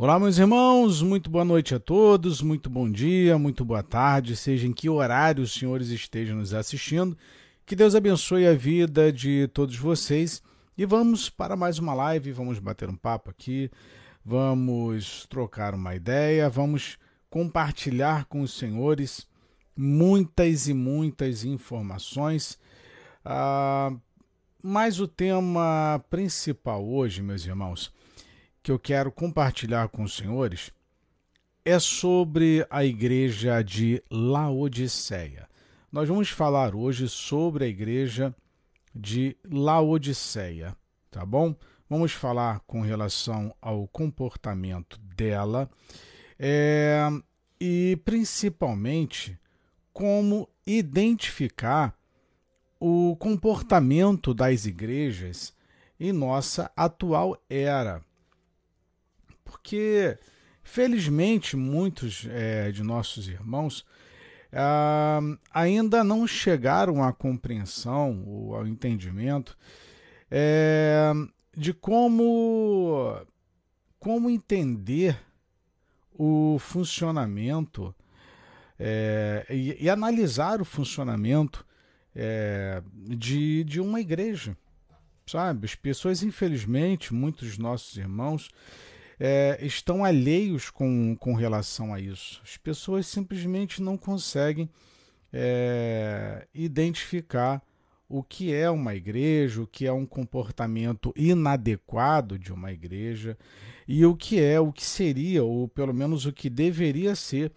Olá, meus irmãos, muito boa noite a todos, muito bom dia, muito boa tarde, seja em que horário os senhores estejam nos assistindo. Que Deus abençoe a vida de todos vocês e vamos para mais uma live, vamos bater um papo aqui, vamos trocar uma ideia, vamos compartilhar com os senhores muitas e muitas informações. Ah, mas o tema principal hoje, meus irmãos, que eu quero compartilhar com os senhores é sobre a igreja de Laodiceia. Nós vamos falar hoje sobre a igreja de Laodiceia, tá bom? Vamos falar com relação ao comportamento dela é, e principalmente como identificar o comportamento das igrejas em nossa atual era porque felizmente muitos é, de nossos irmãos ah, ainda não chegaram à compreensão ou ao entendimento é, de como como entender o funcionamento é, e, e, analisar o funcionamento é, de, de uma igreja, sabe? As pessoas, infelizmente, muitos dos nossos irmãos é, estão alheios com, com relação a isso. As pessoas simplesmente não conseguem é, identificar o que é uma igreja, o que é um comportamento inadequado de uma igreja e o que é, o que seria, ou pelo menos o que deveria ser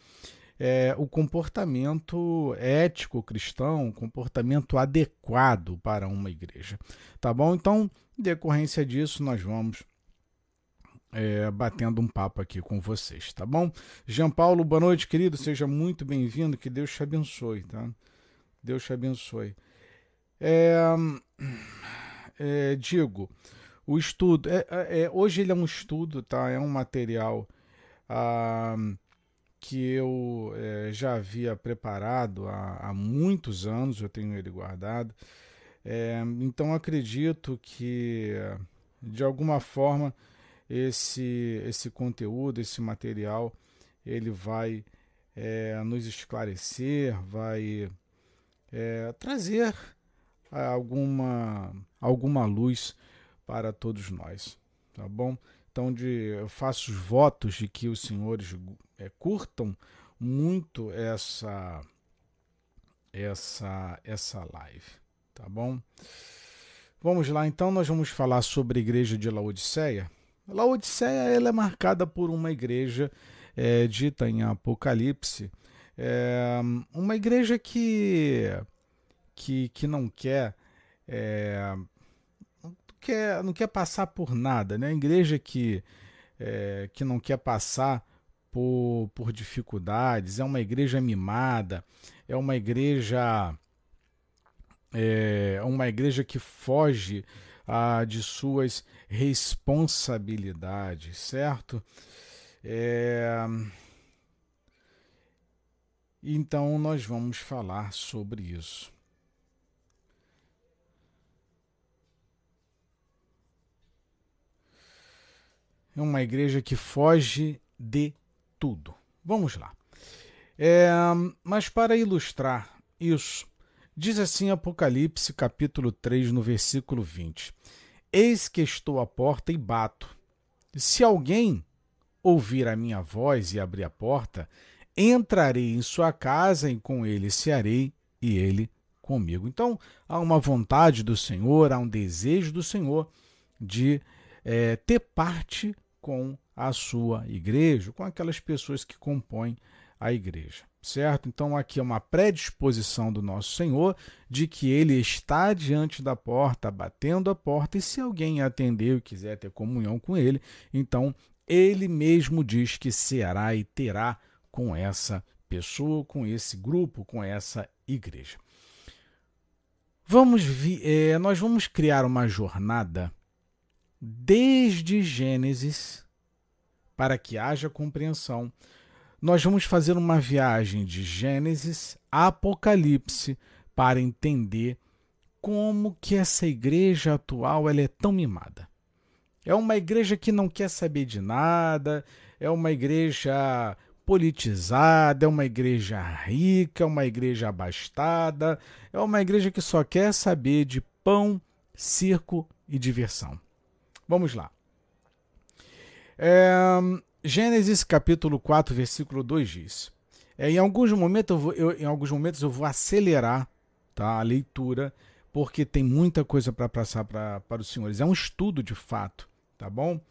é, o comportamento ético cristão, o comportamento adequado para uma igreja. Tá bom? Então, em decorrência disso, nós vamos é, batendo um papo aqui com vocês, tá bom? Jean Paulo, boa noite, querido, seja muito bem-vindo, que Deus te abençoe, tá? Deus te abençoe. É, é, digo, o estudo, é, é, é, hoje ele é um estudo, tá? É um material ah, que eu é, já havia preparado há, há, muitos anos, eu tenho ele guardado. então acredito que de alguma forma esse, esse conteúdo, esse material, ele vai é, nos esclarecer, vai é, trazer alguma, alguma luz para todos nós, tá bom? Então, de, eu faço os votos de que os senhores é, curtam muito essa essa essa live, tá bom? Vamos lá, então nós vamos falar sobre a igreja de Laodiceia. Laodiceia ela é marcada por uma igreja é, dita em Apocalipse, é, uma igreja que, que, que não quer, é, não quer não quer passar por nada, né? igreja que, é, que não quer passar por, por dificuldades, é uma igreja mimada, é uma igreja é uma igreja que foge ah, de suas responsabilidades, certo? É... Então, nós vamos falar sobre isso. É uma igreja que foge de tudo. Vamos lá. É, mas para ilustrar isso, Diz assim Apocalipse, capítulo 3, no versículo 20: Eis que estou à porta e bato. Se alguém ouvir a minha voz e abrir a porta, entrarei em sua casa e com ele cearei e ele comigo. Então, há uma vontade do Senhor, há um desejo do Senhor de é, ter parte com a sua igreja, com aquelas pessoas que compõem a igreja certo? Então aqui é uma predisposição do nosso Senhor de que ele está diante da porta, batendo a porta, e se alguém atender e quiser ter comunhão com ele, então ele mesmo diz que será e terá com essa pessoa, com esse grupo, com essa igreja. Vamos é, nós vamos criar uma jornada desde Gênesis para que haja compreensão nós vamos fazer uma viagem de Gênesis a Apocalipse para entender como que essa igreja atual ela é tão mimada. É uma igreja que não quer saber de nada, é uma igreja politizada, é uma igreja rica, é uma igreja abastada, é uma igreja que só quer saber de pão, circo e diversão. Vamos lá. É, Gênesis capítulo 4, versículo 2 diz: é, em, alguns momentos eu vou, eu, em alguns momentos eu vou acelerar tá, a leitura, porque tem muita coisa para passar para os senhores. É um estudo de fato, tá bom?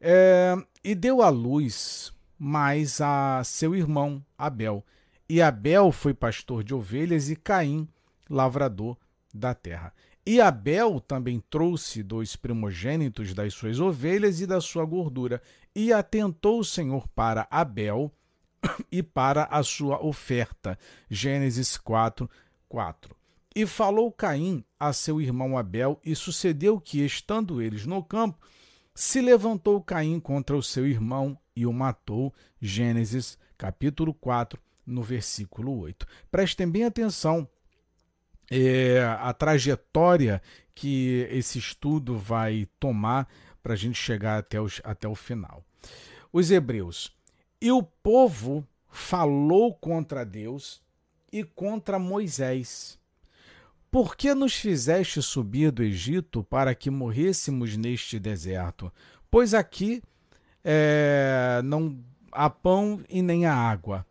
É, e deu à luz mais a seu irmão Abel. E Abel foi pastor de ovelhas e Caim, lavrador da terra. E Abel também trouxe dois primogênitos das suas ovelhas e da sua gordura. E atentou o Senhor para Abel e para a sua oferta. Gênesis 4, 4. E falou Caim a seu irmão Abel, e sucedeu que, estando eles no campo, se levantou Caim contra o seu irmão e o matou. Gênesis capítulo 4, no versículo 8. Prestem bem atenção é, a trajetória que esse estudo vai tomar para a gente chegar até, os, até o final. Os hebreus e o povo falou contra Deus e contra Moisés. Por que nos fizeste subir do Egito para que morrêssemos neste deserto? Pois aqui é, não há pão e nem há água,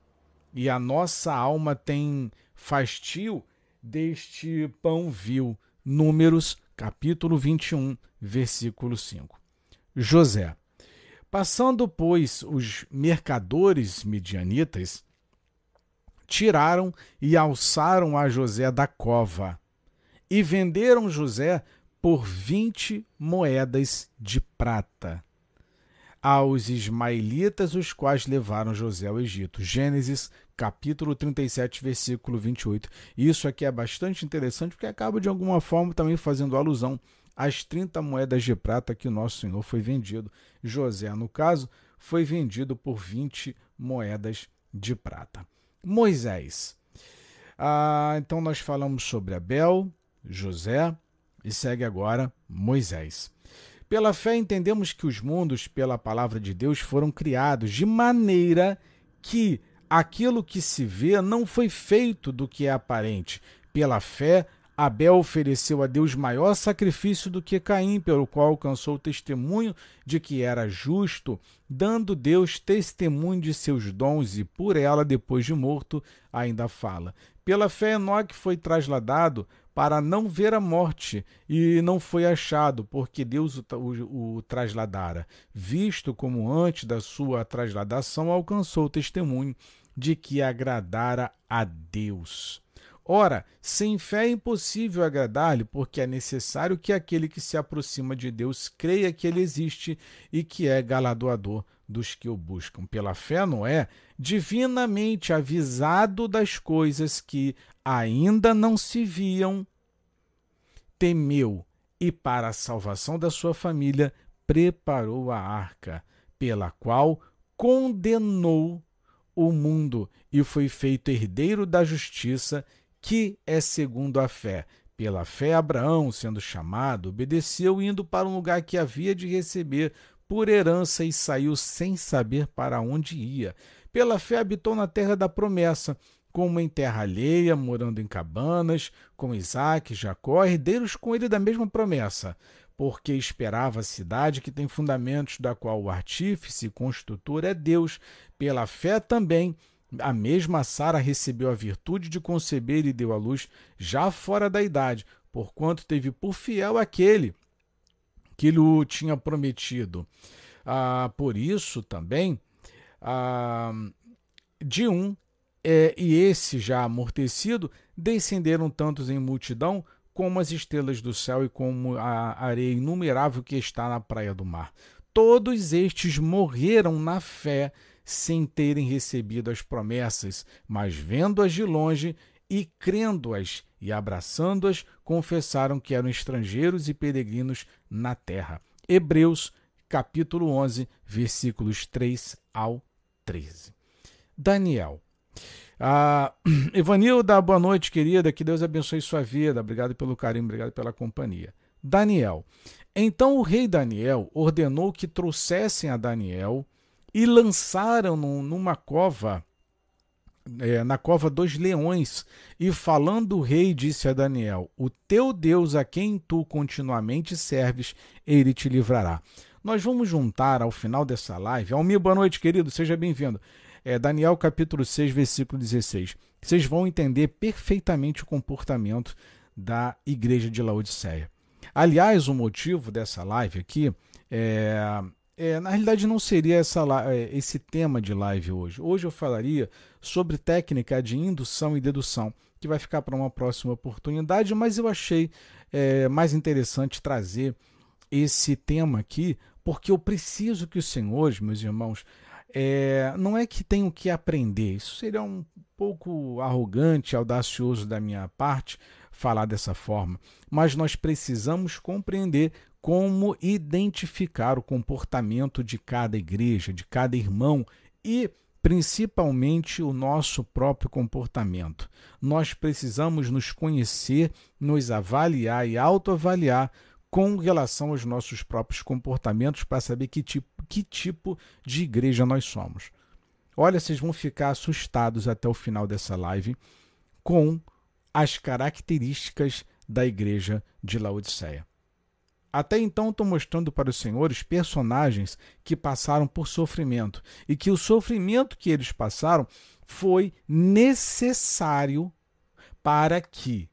e a nossa alma tem fastio deste pão vil. Números, capítulo 21, versículo 5. José. Passando, pois, os mercadores midianitas, tiraram e alçaram a José da cova e venderam José por vinte moedas de prata aos ismaelitas, os quais levaram José ao Egito. Gênesis, capítulo 37, versículo 28. Isso aqui é bastante interessante porque acaba de alguma forma também fazendo alusão as 30 moedas de prata que nosso Senhor foi vendido. José, no caso, foi vendido por 20 moedas de prata. Moisés. Ah, então nós falamos sobre Abel, José e segue agora Moisés. Pela fé entendemos que os mundos, pela palavra de Deus, foram criados de maneira que aquilo que se vê não foi feito do que é aparente. Pela fé, Abel ofereceu a Deus maior sacrifício do que Caim, pelo qual alcançou o testemunho de que era justo, dando Deus testemunho de seus dons, e por ela, depois de morto, ainda fala. Pela fé, Enoque foi trasladado para não ver a morte, e não foi achado, porque Deus o, o, o trasladara, visto como antes da sua trasladação alcançou o testemunho de que agradara a Deus. Ora, sem fé é impossível agradar-lhe, porque é necessário que aquele que se aproxima de Deus creia que ele existe e que é galardoador dos que o buscam. Pela fé, Noé, divinamente avisado das coisas que ainda não se viam, temeu e, para a salvação da sua família, preparou a arca, pela qual condenou o mundo e foi feito herdeiro da justiça que é segundo a fé. Pela fé, Abraão, sendo chamado, obedeceu, indo para um lugar que havia de receber por herança e saiu sem saber para onde ia. Pela fé, habitou na terra da promessa, como em terra alheia, morando em cabanas, com Isaac, Jacó, herdeiros com ele da mesma promessa, porque esperava a cidade que tem fundamentos, da qual o artífice e construtor é Deus. Pela fé também a mesma Sara recebeu a virtude de conceber e deu à luz já fora da idade, porquanto teve por fiel aquele que lhe tinha prometido. Ah, por isso também, ah, de um, é, e esse já amortecido, descenderam tantos em multidão como as estrelas do céu e como a areia inumerável que está na praia do mar. Todos estes morreram na fé sem terem recebido as promessas, mas vendo-as de longe e crendo-as e abraçando-as, confessaram que eram estrangeiros e peregrinos na terra. Hebreus, capítulo 11, versículos 3 ao 13. Daniel. Ah, Evanilda, boa noite, querida. Que Deus abençoe sua vida. Obrigado pelo carinho, obrigado pela companhia. Daniel. Então o rei Daniel ordenou que trouxessem a Daniel e lançaram numa cova, é, na cova dos leões. E falando o rei, disse a Daniel: O teu Deus, a quem tu continuamente serves, ele te livrará. Nós vamos juntar ao final dessa live. Almir, boa noite, querido, seja bem-vindo. É Daniel capítulo 6, versículo 16. Vocês vão entender perfeitamente o comportamento da igreja de Laodiceia. Aliás, o motivo dessa live aqui é, é na realidade não seria essa, é, esse tema de live hoje. Hoje eu falaria sobre técnica de indução e dedução, que vai ficar para uma próxima oportunidade, mas eu achei é, mais interessante trazer esse tema aqui, porque eu preciso que os senhores, meus irmãos, é, não é que tenham que aprender, isso seria um pouco arrogante, audacioso da minha parte, falar dessa forma, mas nós precisamos compreender como identificar o comportamento de cada igreja, de cada irmão e principalmente o nosso próprio comportamento. Nós precisamos nos conhecer, nos avaliar e autoavaliar com relação aos nossos próprios comportamentos para saber que tipo, que tipo de igreja nós somos. Olha, vocês vão ficar assustados até o final dessa live com as características da igreja de Laodiceia. Até então estou mostrando para os senhores personagens que passaram por sofrimento e que o sofrimento que eles passaram foi necessário para que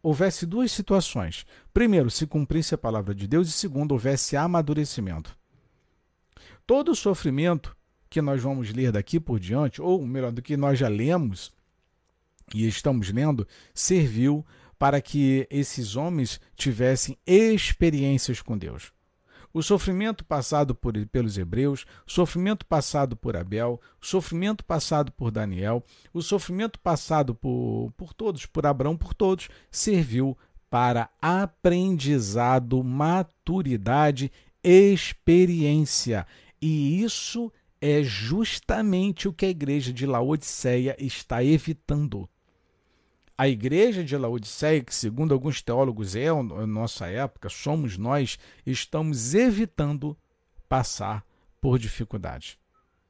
houvesse duas situações. Primeiro, se cumprisse a palavra de Deus e segundo, houvesse amadurecimento. Todo o sofrimento que nós vamos ler daqui por diante, ou melhor, do que nós já lemos, e estamos lendo, serviu para que esses homens tivessem experiências com Deus. O sofrimento passado por, pelos hebreus, o sofrimento passado por Abel, o sofrimento passado por Daniel, o sofrimento passado por, por todos, por Abraão, por todos, serviu para aprendizado, maturidade, experiência. E isso é justamente o que a igreja de Laodiceia está evitando. A igreja de Laodiceia, que segundo alguns teólogos é a nossa época, somos nós, estamos evitando passar por dificuldades.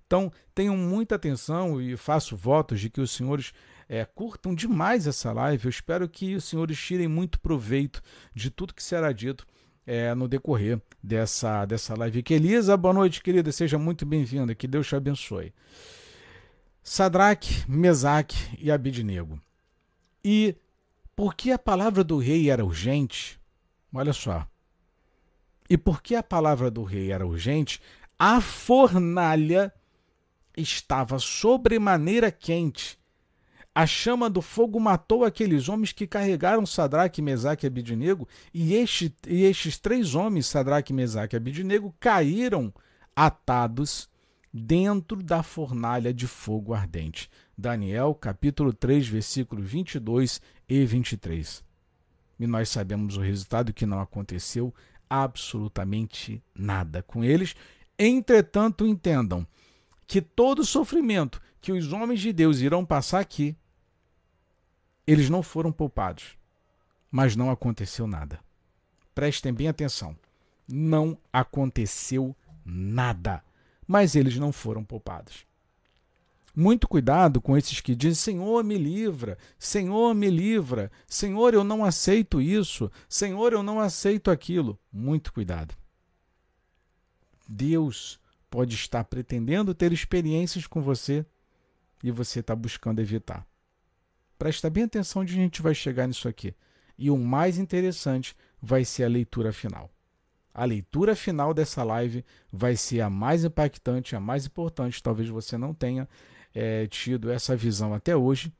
Então, tenham muita atenção e faço votos de que os senhores é, curtam demais essa live. Eu espero que os senhores tirem muito proveito de tudo que será dito é, no decorrer dessa, dessa live. Que Elisa, boa noite, querida, seja muito bem-vinda, que Deus te abençoe. Sadraque, Mesaque e Abidnego. E porque a palavra do rei era urgente, olha só. E porque a palavra do rei era urgente, a fornalha estava sobremaneira quente. A chama do fogo matou aqueles homens que carregaram Sadraque, Mesaque e Abidnego, e, este, e estes três homens, Sadraque, Mesaque e Abidnego, caíram atados dentro da fornalha de fogo ardente. Daniel, capítulo 3, versículos 22 e 23. E nós sabemos o resultado que não aconteceu absolutamente nada com eles. Entretanto, entendam que todo sofrimento que os homens de Deus irão passar aqui, eles não foram poupados, mas não aconteceu nada. Prestem bem atenção. Não aconteceu nada mas eles não foram poupados. Muito cuidado com esses que dizem: Senhor, me livra, Senhor, me livra, Senhor, eu não aceito isso, Senhor, eu não aceito aquilo. Muito cuidado. Deus pode estar pretendendo ter experiências com você e você está buscando evitar. Presta bem atenção onde a gente vai chegar nisso aqui. E o mais interessante vai ser a leitura final. A leitura final dessa live vai ser a mais impactante, a mais importante. Talvez você não tenha é, tido essa visão até hoje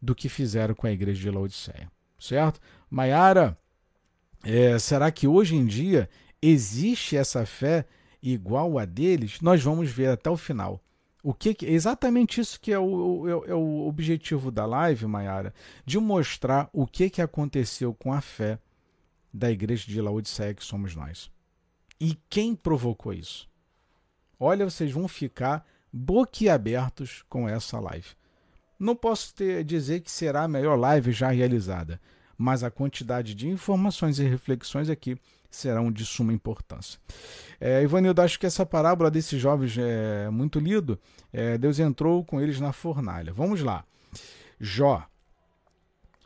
do que fizeram com a igreja de Laodiceia. Certo? Maiara, é, será que hoje em dia existe essa fé igual a deles? Nós vamos ver até o final. O que, exatamente isso que é o, é, é o objetivo da live, Maiara, de mostrar o que, que aconteceu com a fé da igreja de Laodiceia que somos nós. E quem provocou isso? Olha, vocês vão ficar boquiabertos com essa live. Não posso ter, dizer que será a melhor live já realizada, mas a quantidade de informações e reflexões aqui serão de suma importância. É, Ivanildo, acho que essa parábola desses jovens é muito lido. É, Deus entrou com eles na fornalha. Vamos lá. Jó.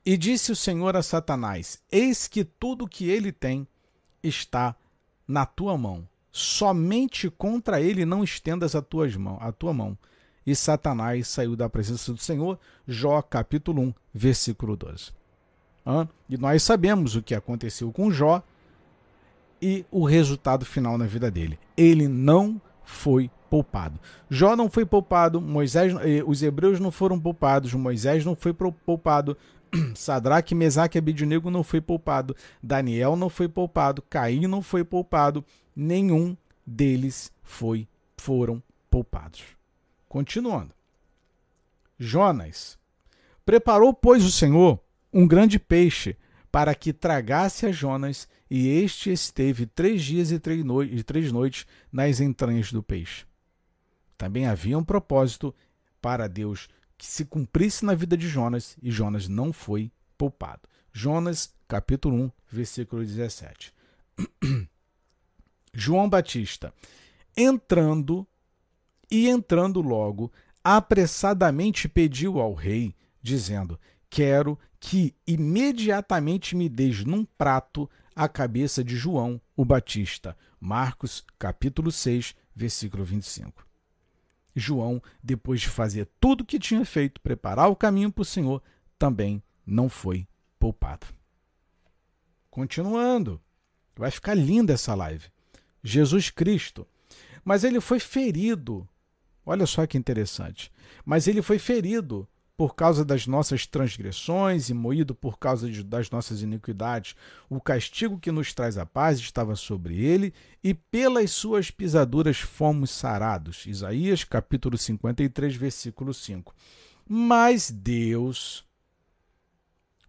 E disse o Senhor a Satanás: Eis que tudo que ele tem está na tua mão. Somente contra ele não estendas a, tuas mão, a tua mão. E Satanás saiu da presença do Senhor. Jó, capítulo 1, versículo 12. Hã? E nós sabemos o que aconteceu com Jó e o resultado final na vida dele. Ele não foi poupado. Jó não foi poupado, Moisés, eh, os hebreus não foram poupados, Moisés não foi poupado, Sadraque, Mesaque e Abidnego não foi poupado, Daniel não foi poupado, Caim não foi poupado, nenhum deles foi foram poupados. Continuando. Jonas preparou, pois, o Senhor um grande peixe para que tragasse a Jonas, e este esteve três dias e três, e três noites nas entranhas do peixe. Também havia um propósito para Deus que se cumprisse na vida de Jonas, e Jonas não foi poupado. Jonas, capítulo 1, versículo 17. João Batista, entrando e entrando logo, apressadamente pediu ao rei, dizendo: Quero que imediatamente me deis num prato a cabeça de João o Batista. Marcos, capítulo 6, versículo 25. João, depois de fazer tudo o que tinha feito, preparar o caminho para o Senhor, também não foi poupado. Continuando, vai ficar linda essa live. Jesus Cristo. Mas ele foi ferido. Olha só que interessante. Mas ele foi ferido por causa das nossas transgressões e moído por causa de, das nossas iniquidades. O castigo que nos traz a paz estava sobre ele, e pelas suas pisaduras fomos sarados. Isaías capítulo 53, versículo 5. Mas Deus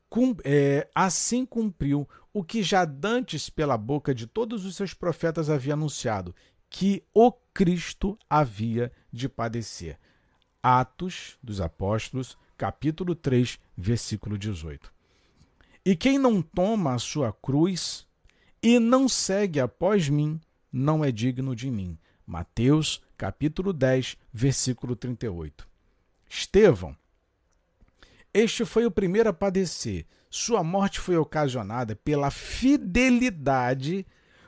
cum, é, assim cumpriu o que já dantes pela boca de todos os seus profetas havia anunciado, que o Cristo havia de padecer. Atos dos Apóstolos, capítulo 3, versículo 18. E quem não toma a sua cruz e não segue após mim, não é digno de mim. Mateus, capítulo 10, versículo 38. Estevão. Este foi o primeiro a padecer. Sua morte foi ocasionada pela fidelidade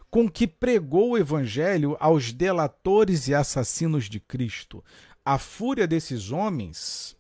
com que pregou o evangelho aos delatores e assassinos de Cristo. A fúria desses homens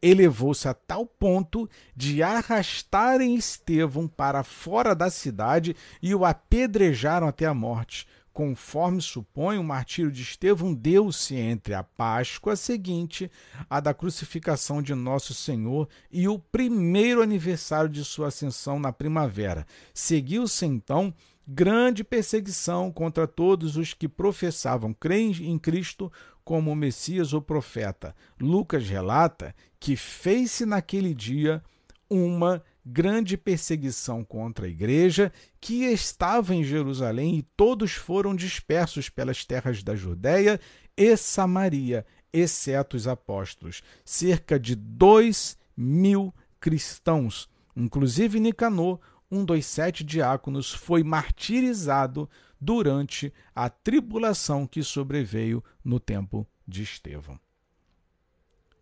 elevou-se a tal ponto de arrastarem Estevão para fora da cidade e o apedrejaram até a morte. Conforme supõe, o martírio de Estevão deu-se entre a Páscoa seguinte, a da crucificação de Nosso Senhor, e o primeiro aniversário de sua ascensão na primavera. Seguiu-se então grande perseguição contra todos os que professavam crer em Cristo como o Messias ou profeta. Lucas relata que fez-se naquele dia uma grande perseguição contra a igreja que estava em Jerusalém e todos foram dispersos pelas terras da Judéia e Samaria, exceto os apóstolos. Cerca de dois mil cristãos, inclusive Nicanor, um dos sete diáconos, foi martirizado durante a tribulação que sobreveio no tempo de Estevão.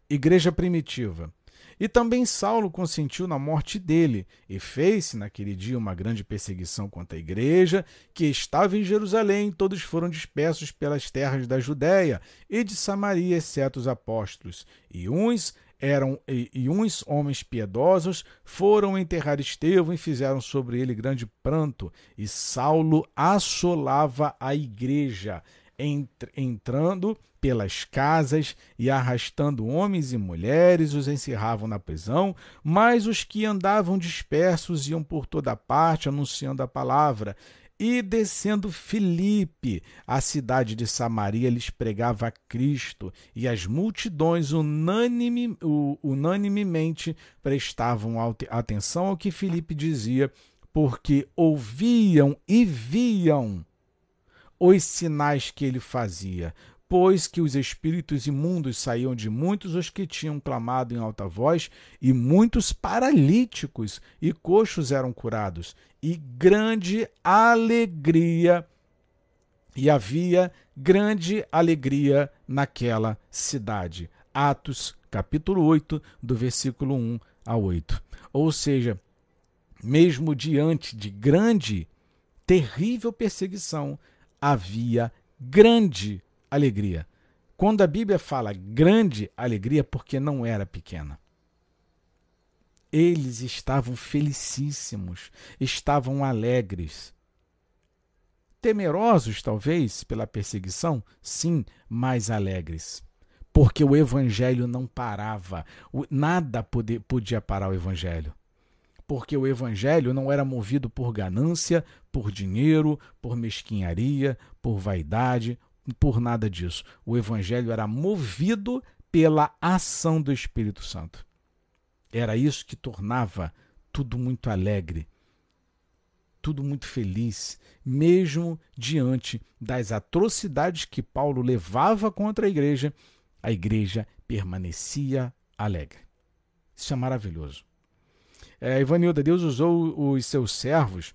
Igreja primitiva. E também Saulo consentiu na morte dele, e fez-se naquele dia uma grande perseguição contra a igreja, que estava em Jerusalém, todos foram dispersos pelas terras da Judéia e de Samaria, exceto os apóstolos, e uns eram e, e, uns homens piedosos foram enterrar Estevão e fizeram sobre ele grande pranto. E Saulo assolava a igreja, entrando pelas casas e arrastando homens e mulheres, os encerravam na prisão, mas os que andavam dispersos iam por toda parte anunciando a palavra. E descendo Filipe, a cidade de Samaria lhes pregava a Cristo, e as multidões unanime, unanimemente prestavam atenção ao que Filipe dizia, porque ouviam e viam os sinais que ele fazia. Depois que os espíritos imundos saíam de muitos os que tinham clamado em alta voz, e muitos paralíticos e coxos eram curados, e grande alegria, e havia grande alegria naquela cidade. Atos, capítulo 8, do versículo 1 a 8. Ou seja, mesmo diante de grande, terrível perseguição, havia grande alegria. Quando a Bíblia fala grande alegria, porque não era pequena. Eles estavam felicíssimos, estavam alegres. Temerosos, talvez, pela perseguição? Sim, mas alegres. Porque o evangelho não parava. Nada podia parar o evangelho porque o evangelho não era movido por ganância, por dinheiro, por mesquinharia, por vaidade, por nada disso. O evangelho era movido pela ação do Espírito Santo. Era isso que tornava tudo muito alegre, tudo muito feliz, mesmo diante das atrocidades que Paulo levava contra a igreja, a igreja permanecia alegre. Isso é maravilhoso. É, Ivanilda, Deus usou os seus servos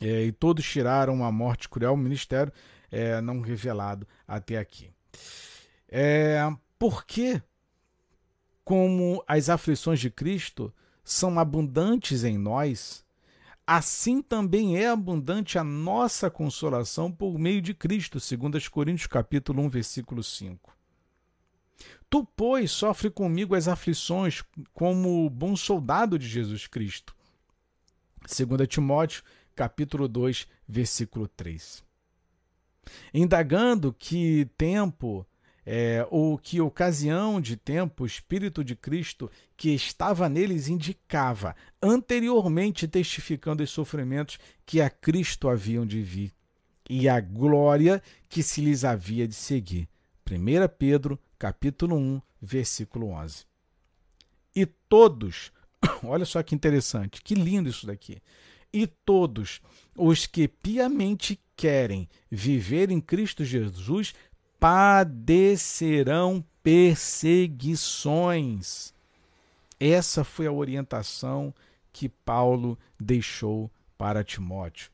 é, e todos tiraram uma morte cruel, o ministério é, não revelado até aqui. É, porque, como as aflições de Cristo são abundantes em nós, assim também é abundante a nossa consolação por meio de Cristo, segundo as Coríntios capítulo 1, versículo 5. Tu, pois, sofre comigo as aflições como bom soldado de Jesus Cristo. 2 Timóteo, capítulo 2, versículo 3. Indagando que tempo é, ou que ocasião de tempo o Espírito de Cristo que estava neles indicava, anteriormente testificando os sofrimentos que a Cristo haviam de vir e a glória que se lhes havia de seguir. 1 Pedro capítulo 1, versículo 11. E todos, olha só que interessante, que lindo isso daqui. E todos os que piamente querem viver em Cristo Jesus padecerão perseguições. Essa foi a orientação que Paulo deixou para Timóteo.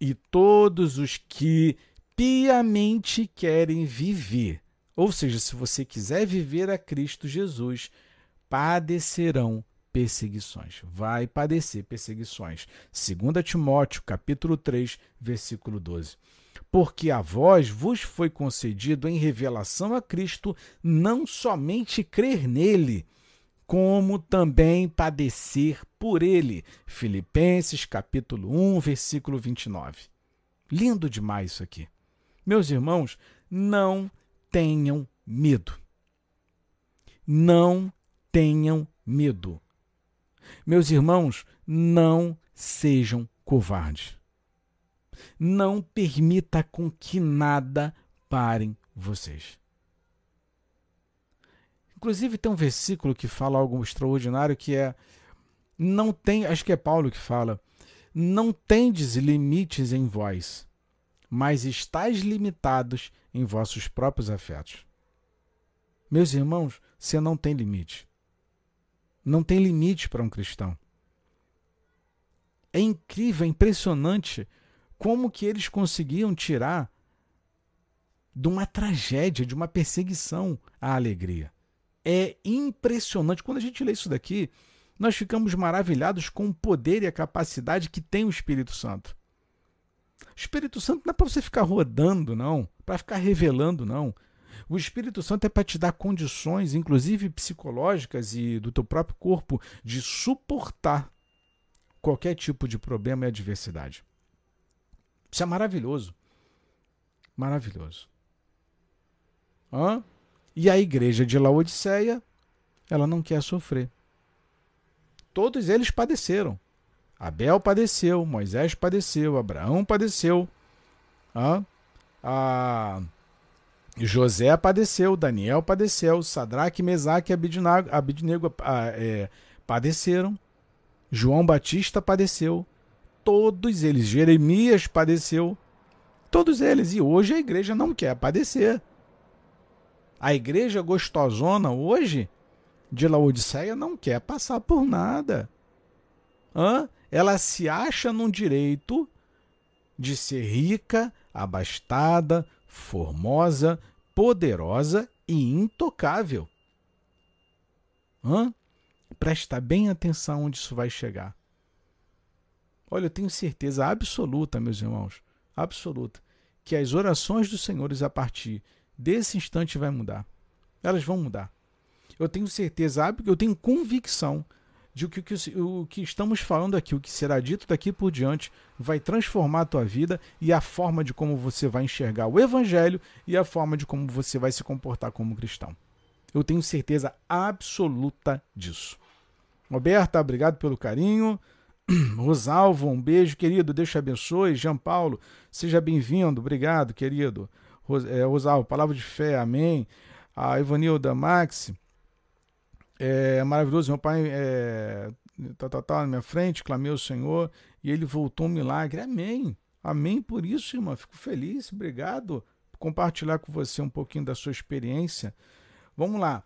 E todos os que piamente querem viver ou seja, se você quiser viver a Cristo Jesus, padecerão perseguições. Vai padecer perseguições. 2 Timóteo, capítulo 3, versículo 12. Porque a vós vos foi concedido em revelação a Cristo não somente crer nele, como também padecer por ele. Filipenses, capítulo 1, versículo 29. Lindo demais isso aqui. Meus irmãos, não tenham medo. Não tenham medo. Meus irmãos, não sejam covardes. Não permita com que nada parem vocês. Inclusive tem um versículo que fala algo extraordinário que é não tem, acho que é Paulo que fala, não tendes limites em vós, mas estáis limitados em vossos próprios afetos. Meus irmãos, você não tem limite. Não tem limite para um cristão. É incrível, é impressionante como que eles conseguiam tirar de uma tragédia, de uma perseguição, a alegria. É impressionante. Quando a gente lê isso daqui, nós ficamos maravilhados com o poder e a capacidade que tem o Espírito Santo. O Espírito Santo não é para você ficar rodando, não, para ficar revelando, não. O Espírito Santo é para te dar condições, inclusive psicológicas e do teu próprio corpo, de suportar qualquer tipo de problema e adversidade. Isso é maravilhoso. Maravilhoso. Hã? E a igreja de Laodiceia, ela não quer sofrer. Todos eles padeceram. Abel padeceu, Moisés padeceu, Abraão padeceu, ah, a José padeceu, Daniel padeceu, Sadraque, Mesaque e Abidnego ah, é, padeceram, João Batista padeceu, todos eles, Jeremias padeceu, todos eles, e hoje a igreja não quer padecer, A igreja gostosona hoje de Laodiceia não quer passar por nada. Hã? Ela se acha num direito de ser rica, abastada, formosa, poderosa e intocável. Hã? Presta bem atenção onde isso vai chegar. Olha, eu tenho certeza absoluta, meus irmãos, absoluta, que as orações dos senhores a partir desse instante vai mudar. Elas vão mudar. Eu tenho certeza, eu tenho convicção de que o que, o que estamos falando aqui, o que será dito daqui por diante, vai transformar a tua vida e a forma de como você vai enxergar o Evangelho e a forma de como você vai se comportar como cristão. Eu tenho certeza absoluta disso. Roberta, obrigado pelo carinho. Rosalvo, um beijo, querido. Te abençoe. Jean Paulo, seja bem-vindo. Obrigado, querido. É, Rosalvo, palavra de fé, amém. A Ivanilda Max, é maravilhoso. Meu pai é, tá, tá, tá na minha frente, clamei ao Senhor e ele voltou um milagre. Amém. Amém por isso, irmã. Fico feliz. Obrigado por compartilhar com você um pouquinho da sua experiência. Vamos lá.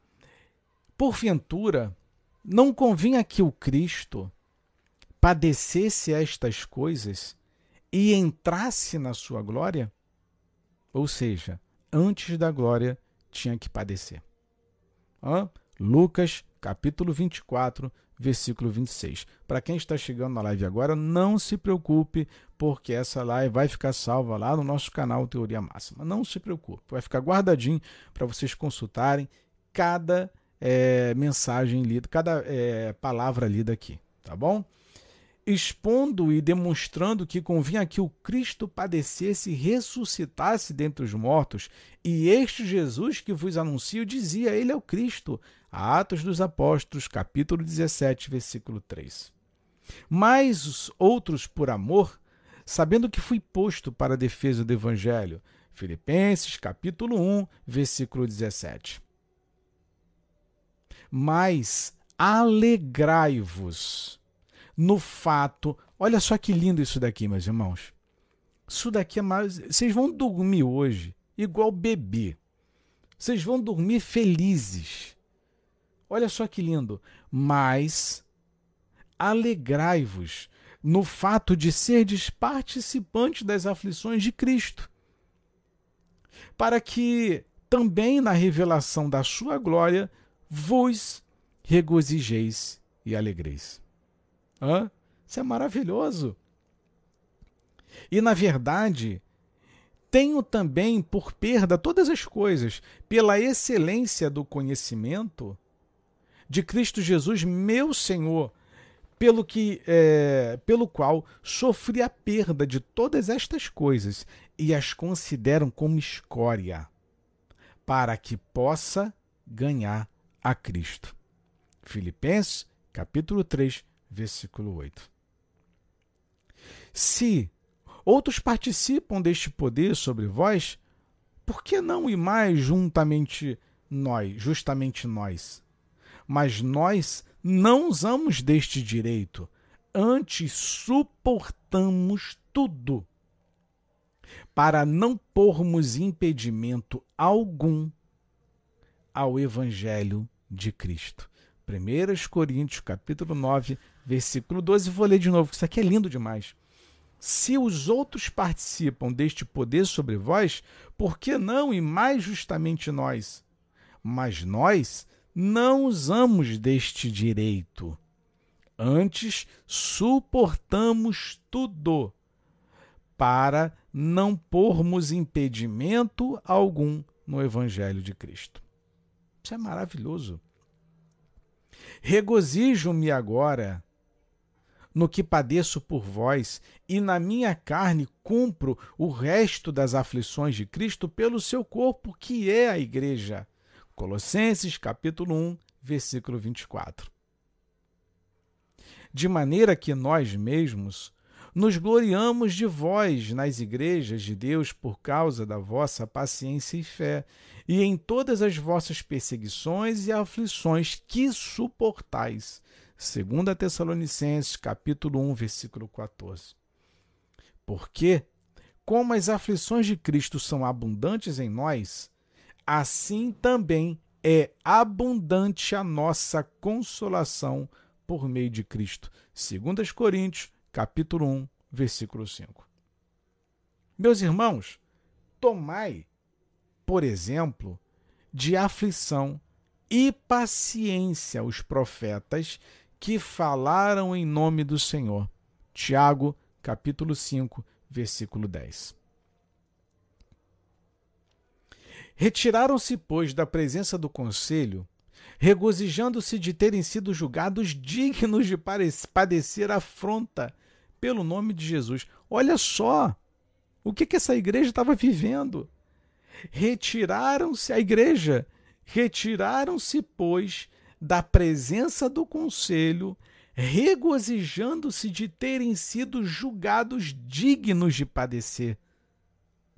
Porventura, não convinha que o Cristo padecesse estas coisas e entrasse na sua glória? Ou seja, antes da glória tinha que padecer. Hã? Lucas, capítulo 24, versículo 26. Para quem está chegando na live agora, não se preocupe, porque essa live vai ficar salva lá no nosso canal Teoria Máxima. Não se preocupe, vai ficar guardadinho para vocês consultarem cada é, mensagem lida, cada é, palavra lida aqui, tá bom? Expondo e demonstrando que convinha que o Cristo padecesse e ressuscitasse dentre os mortos, e este Jesus que vos anuncio dizia: Ele é o Cristo. Atos dos Apóstolos, capítulo 17, versículo 3. Mas os outros, por amor, sabendo que fui posto para a defesa do Evangelho. Filipenses, capítulo 1, versículo 17 mas alegrai-vos no fato. Olha só que lindo isso daqui, meus irmãos. Isso daqui é mais. Vocês vão dormir hoje igual bebê. Vocês vão dormir felizes. Olha só que lindo. Mas alegrai-vos no fato de serdes participantes das aflições de Cristo, para que também na revelação da sua glória vos regozijeis e alegreis. Hã? Isso é maravilhoso. E na verdade, tenho também por perda todas as coisas, pela excelência do conhecimento de Cristo Jesus, meu Senhor, pelo que é, pelo qual sofri a perda de todas estas coisas e as consideram como escória, para que possa ganhar a Cristo. Filipenses, capítulo 3, versículo 8. Se outros participam deste poder sobre vós, por que não e mais juntamente nós, justamente nós? Mas nós não usamos deste direito, antes suportamos tudo, para não pormos impedimento algum ao evangelho de Cristo. 1 Coríntios, capítulo 9, versículo 12. Vou ler de novo, que isso aqui é lindo demais. Se os outros participam deste poder sobre vós, por que não e mais justamente nós? Mas nós não usamos deste direito. Antes, suportamos tudo para não pormos impedimento algum no Evangelho de Cristo. Isso é maravilhoso. Regozijo-me agora no que padeço por vós, e na minha carne cumpro o resto das aflições de Cristo pelo seu corpo, que é a igreja. Colossenses capítulo 1, versículo 24. De maneira que nós mesmos nos gloriamos de vós nas igrejas de Deus por causa da vossa paciência e fé, e em todas as vossas perseguições e aflições que suportais. 2 Tessalonicenses, capítulo 1, versículo 14. Porque, como as aflições de Cristo são abundantes em nós, assim também é abundante a nossa consolação por meio de Cristo. 2 Coríntios, capítulo 1, versículo 5. Meus irmãos, tomai, por exemplo, de aflição e paciência os profetas que falaram em nome do Senhor. Tiago, capítulo 5, versículo 10. Retiraram-se, pois, da presença do conselho, regozijando-se de terem sido julgados dignos de padecer afronta pelo nome de Jesus. Olha só o que, que essa igreja estava vivendo. Retiraram-se, a igreja, retiraram-se, pois, da presença do conselho, regozijando-se de terem sido julgados dignos de padecer.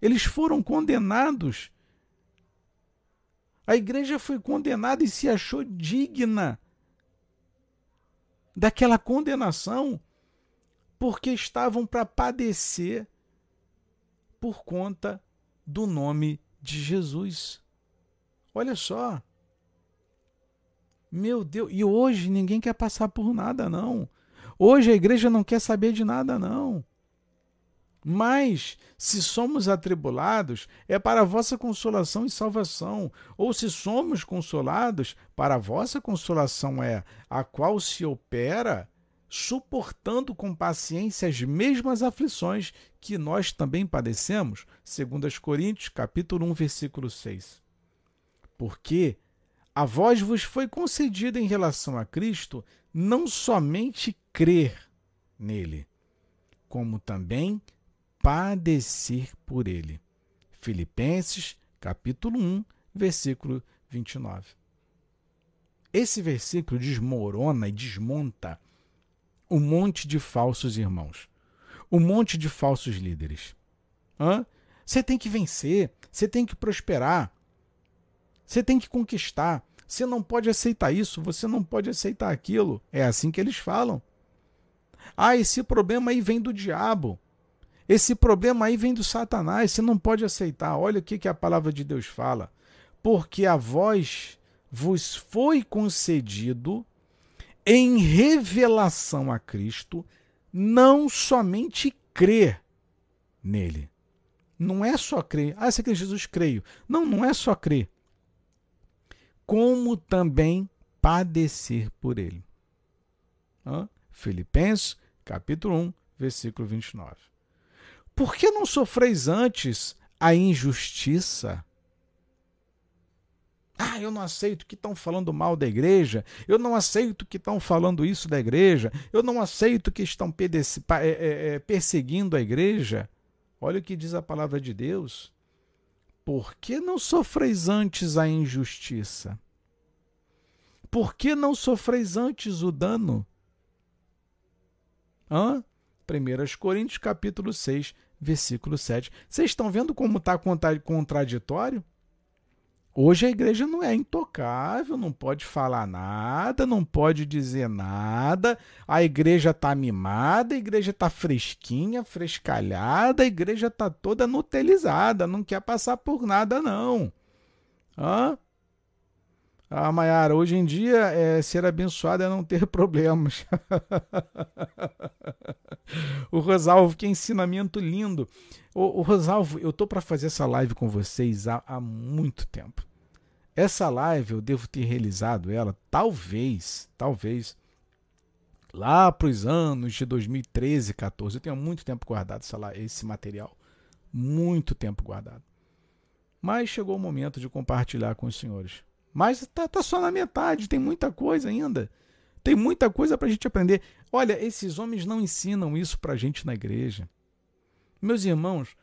Eles foram condenados. A igreja foi condenada e se achou digna daquela condenação porque estavam para padecer por conta do nome de Jesus. Olha só. Meu Deus, e hoje ninguém quer passar por nada, não. Hoje a igreja não quer saber de nada, não. Mas, se somos atribulados, é para a vossa consolação e salvação. Ou se somos consolados, para a vossa consolação é, a qual se opera suportando com paciência as mesmas aflições que nós também padecemos, segundo as Coríntios, capítulo 1, versículo 6. Porque a vós vos foi concedido em relação a Cristo não somente crer nele, como também padecer por ele. Filipenses, capítulo 1, versículo 29. Esse versículo desmorona e desmonta um monte de falsos irmãos, um monte de falsos líderes. Você tem que vencer, você tem que prosperar, você tem que conquistar. Você não pode aceitar isso, você não pode aceitar aquilo. É assim que eles falam. Ah, esse problema aí vem do diabo. Esse problema aí vem do Satanás. Você não pode aceitar. Olha o que, que a palavra de Deus fala. Porque a vós vos foi concedido em revelação a Cristo, não somente crer nele. Não é só crer. Ah, você crê em Jesus? Creio. Não, não é só crer como também padecer por ele. Hã? Filipenses, capítulo 1, versículo 29. Por que não sofreis antes a injustiça? Ah, eu não aceito que estão falando mal da igreja, eu não aceito que estão falando isso da igreja, eu não aceito que estão é, é, é, perseguindo a igreja. Olha o que diz a palavra de Deus. Por que não sofreis antes a injustiça? Por que não sofreis antes o dano? Hã? 1 Coríntios capítulo 6, versículo 7. Vocês estão vendo como está contraditório? Hoje a igreja não é intocável, não pode falar nada, não pode dizer nada. A igreja está mimada, a igreja está fresquinha, frescalhada, a igreja está toda nutelizada, não quer passar por nada, não. Hã? Ah, Mayara, hoje em dia é, ser abençoado é não ter problemas. o Rosalvo, que ensinamento lindo. O, o Rosalvo, eu tô para fazer essa live com vocês há, há muito tempo. Essa live eu devo ter realizado ela, talvez, talvez, lá para os anos de 2013, 14. Eu tenho muito tempo guardado essa, esse material. Muito tempo guardado. Mas chegou o momento de compartilhar com os senhores. Mas está tá só na metade, tem muita coisa ainda. Tem muita coisa para a gente aprender. Olha, esses homens não ensinam isso para a gente na igreja. Meus irmãos,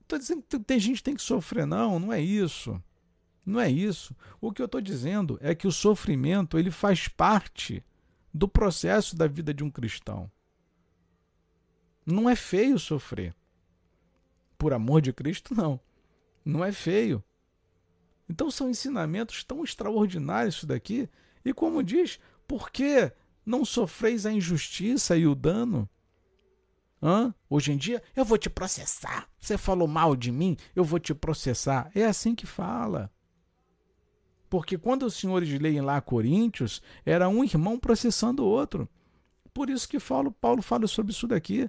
estou dizendo que tem gente que tem que sofrer, não, não é isso. Não é isso. O que eu estou dizendo é que o sofrimento ele faz parte do processo da vida de um cristão. Não é feio sofrer. Por amor de Cristo, não. Não é feio. Então são ensinamentos tão extraordinários isso daqui. E como diz, por que não sofreis a injustiça e o dano? Hã? Hoje em dia, eu vou te processar. Você falou mal de mim, eu vou te processar. É assim que fala. Porque quando os senhores leem lá Coríntios, era um irmão processando o outro. Por isso que Paulo, Paulo fala sobre isso daqui.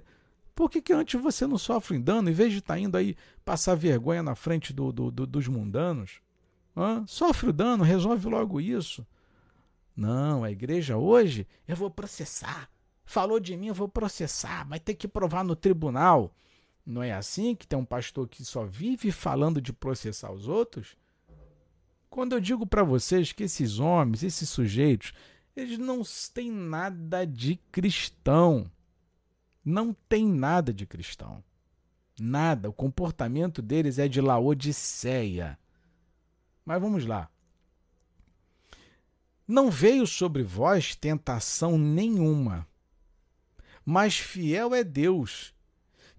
Por que, que antes você não sofre dano, em vez de estar tá indo aí passar vergonha na frente do, do, do, dos mundanos? Hã? Sofre o dano, resolve logo isso. Não, a igreja hoje, eu vou processar. Falou de mim, eu vou processar. Vai ter que provar no tribunal. Não é assim que tem um pastor que só vive falando de processar os outros? Quando eu digo para vocês que esses homens, esses sujeitos, eles não têm nada de cristão. Não tem nada de cristão. Nada. O comportamento deles é de Laodiceia. Mas vamos lá. Não veio sobre vós tentação nenhuma, mas fiel é Deus,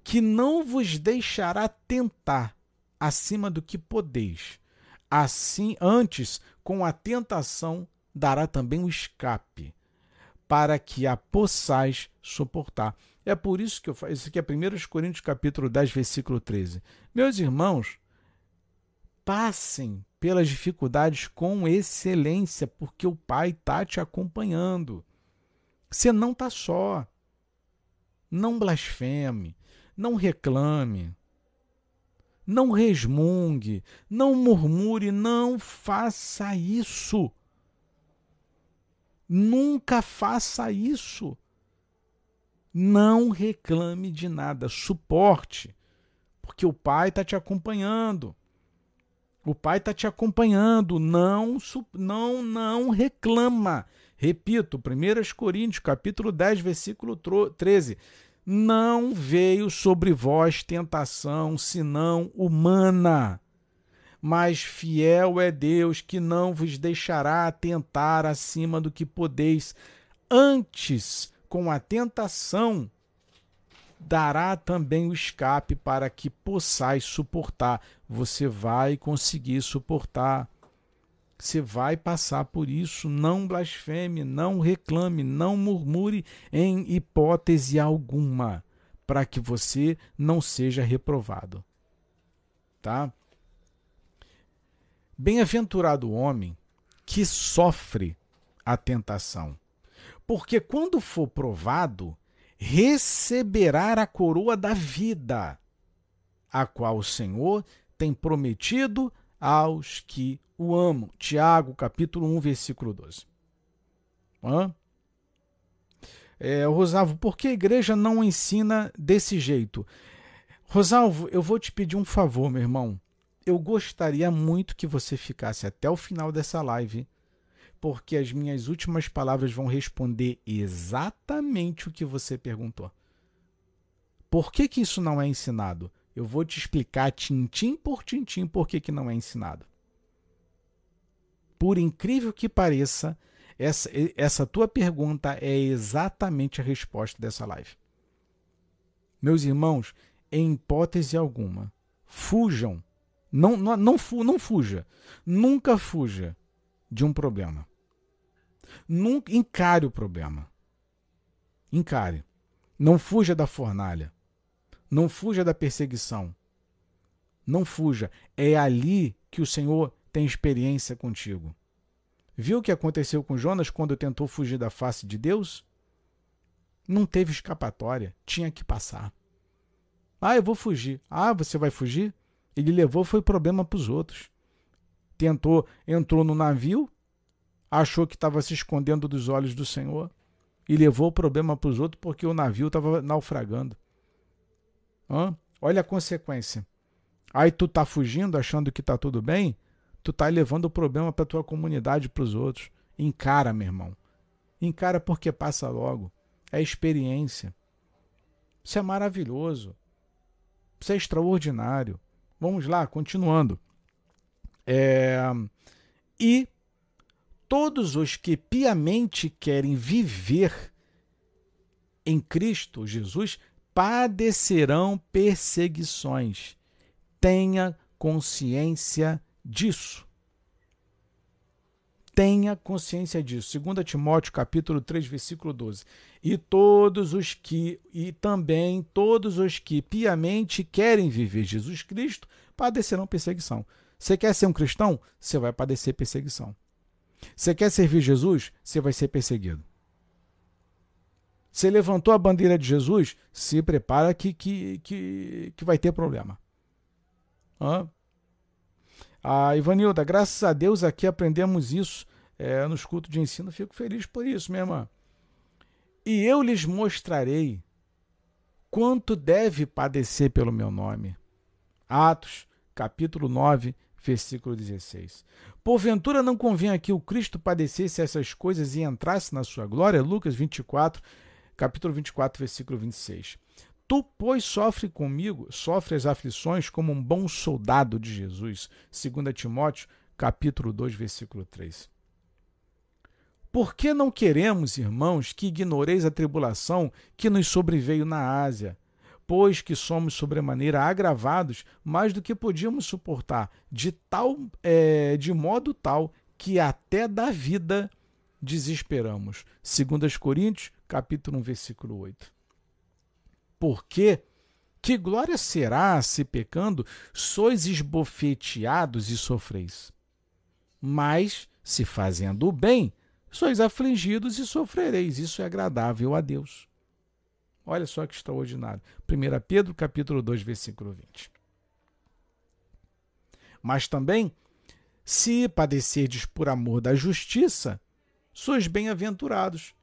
que não vos deixará tentar acima do que podeis. Assim, antes, com a tentação, dará também o escape, para que a possais suportar. É por isso que eu faço. Isso aqui é 1 Coríntios capítulo 10, versículo 13. Meus irmãos, passem pelas dificuldades com excelência, porque o Pai está te acompanhando. Você não está só. Não blasfeme, não reclame, não resmungue, não murmure, não faça isso. Nunca faça isso. Não reclame de nada, suporte, porque o Pai está te acompanhando. O Pai está te acompanhando. Não, não, não reclama. Repito, 1 Coríntios, capítulo 10, versículo 13. Não veio sobre vós tentação senão humana, mas fiel é Deus que não vos deixará tentar acima do que podeis. Antes, com a tentação, dará também o escape para que possais suportar. Você vai conseguir suportar. Você vai passar por isso. Não blasfeme, não reclame, não murmure em hipótese alguma, para que você não seja reprovado. Tá? Bem-aventurado o homem que sofre a tentação, porque quando for provado, receberá a coroa da vida, a qual o Senhor tem prometido aos que o amam. Tiago, capítulo 1, versículo 12. Hã? É, Rosalvo, por que a igreja não ensina desse jeito? Rosalvo, eu vou te pedir um favor, meu irmão. Eu gostaria muito que você ficasse até o final dessa live porque as minhas últimas palavras vão responder exatamente o que você perguntou. Por que, que isso não é ensinado? Eu vou te explicar tintim por tintim por que, que não é ensinado. Por incrível que pareça, essa, essa tua pergunta é exatamente a resposta dessa live. Meus irmãos, em hipótese alguma, fujam. Não, não, não, não fuja. Nunca fuja de um problema. Nunca encare o problema. Encare. Não fuja da fornalha. Não fuja da perseguição. Não fuja. É ali que o Senhor tem experiência contigo. Viu o que aconteceu com Jonas quando tentou fugir da face de Deus? Não teve escapatória, tinha que passar. Ah, eu vou fugir. Ah, você vai fugir? Ele levou foi problema para os outros. Tentou, entrou no navio, achou que estava se escondendo dos olhos do Senhor e levou o problema para os outros porque o navio estava naufragando. Hã? Olha a consequência. Aí tu tá fugindo achando que tá tudo bem, tu tá levando o problema para tua comunidade, para os outros. Encara, meu irmão. Encara porque passa logo. É experiência. Isso é maravilhoso. Isso é extraordinário. Vamos lá, continuando. É... E todos os que piamente querem viver em Cristo Jesus padecerão perseguições. Tenha consciência disso. Tenha consciência disso. 2 Timóteo capítulo 3, versículo 12. E todos os que e também todos os que piamente querem viver Jesus Cristo padecerão perseguição. Você quer ser um cristão? Você vai padecer perseguição. Você quer servir Jesus? Você vai ser perseguido. Você levantou a bandeira de Jesus? Se prepara que, que, que, que vai ter problema. Hã? Ah, Ivanilda, graças a Deus aqui aprendemos isso é, nos cultos de ensino. Fico feliz por isso, minha irmã. E eu lhes mostrarei quanto deve padecer pelo meu nome. Atos, capítulo 9, versículo 16. Porventura não convém aqui o Cristo padecesse essas coisas e entrasse na sua glória? Lucas 24, capítulo 24, versículo 26. Tu, pois, sofre comigo, sofre as aflições como um bom soldado de Jesus. 2 Timóteo, capítulo 2, versículo 3. Por que não queremos, irmãos, que ignoreis a tribulação que nos sobreveio na Ásia? Pois que somos sobremaneira agravados mais do que podíamos suportar, de tal, é, de modo tal que até da vida desesperamos. 2 Coríntios, capítulo 1, versículo 8. Porque que glória será se pecando sois esbofeteados e sofreis? Mas se fazendo o bem, sois afligidos e sofrereis. Isso é agradável a Deus. Olha só que extraordinário. 1 Pedro capítulo 2, versículo 20. Mas também, se padecerdes por amor da justiça, sois bem-aventurados.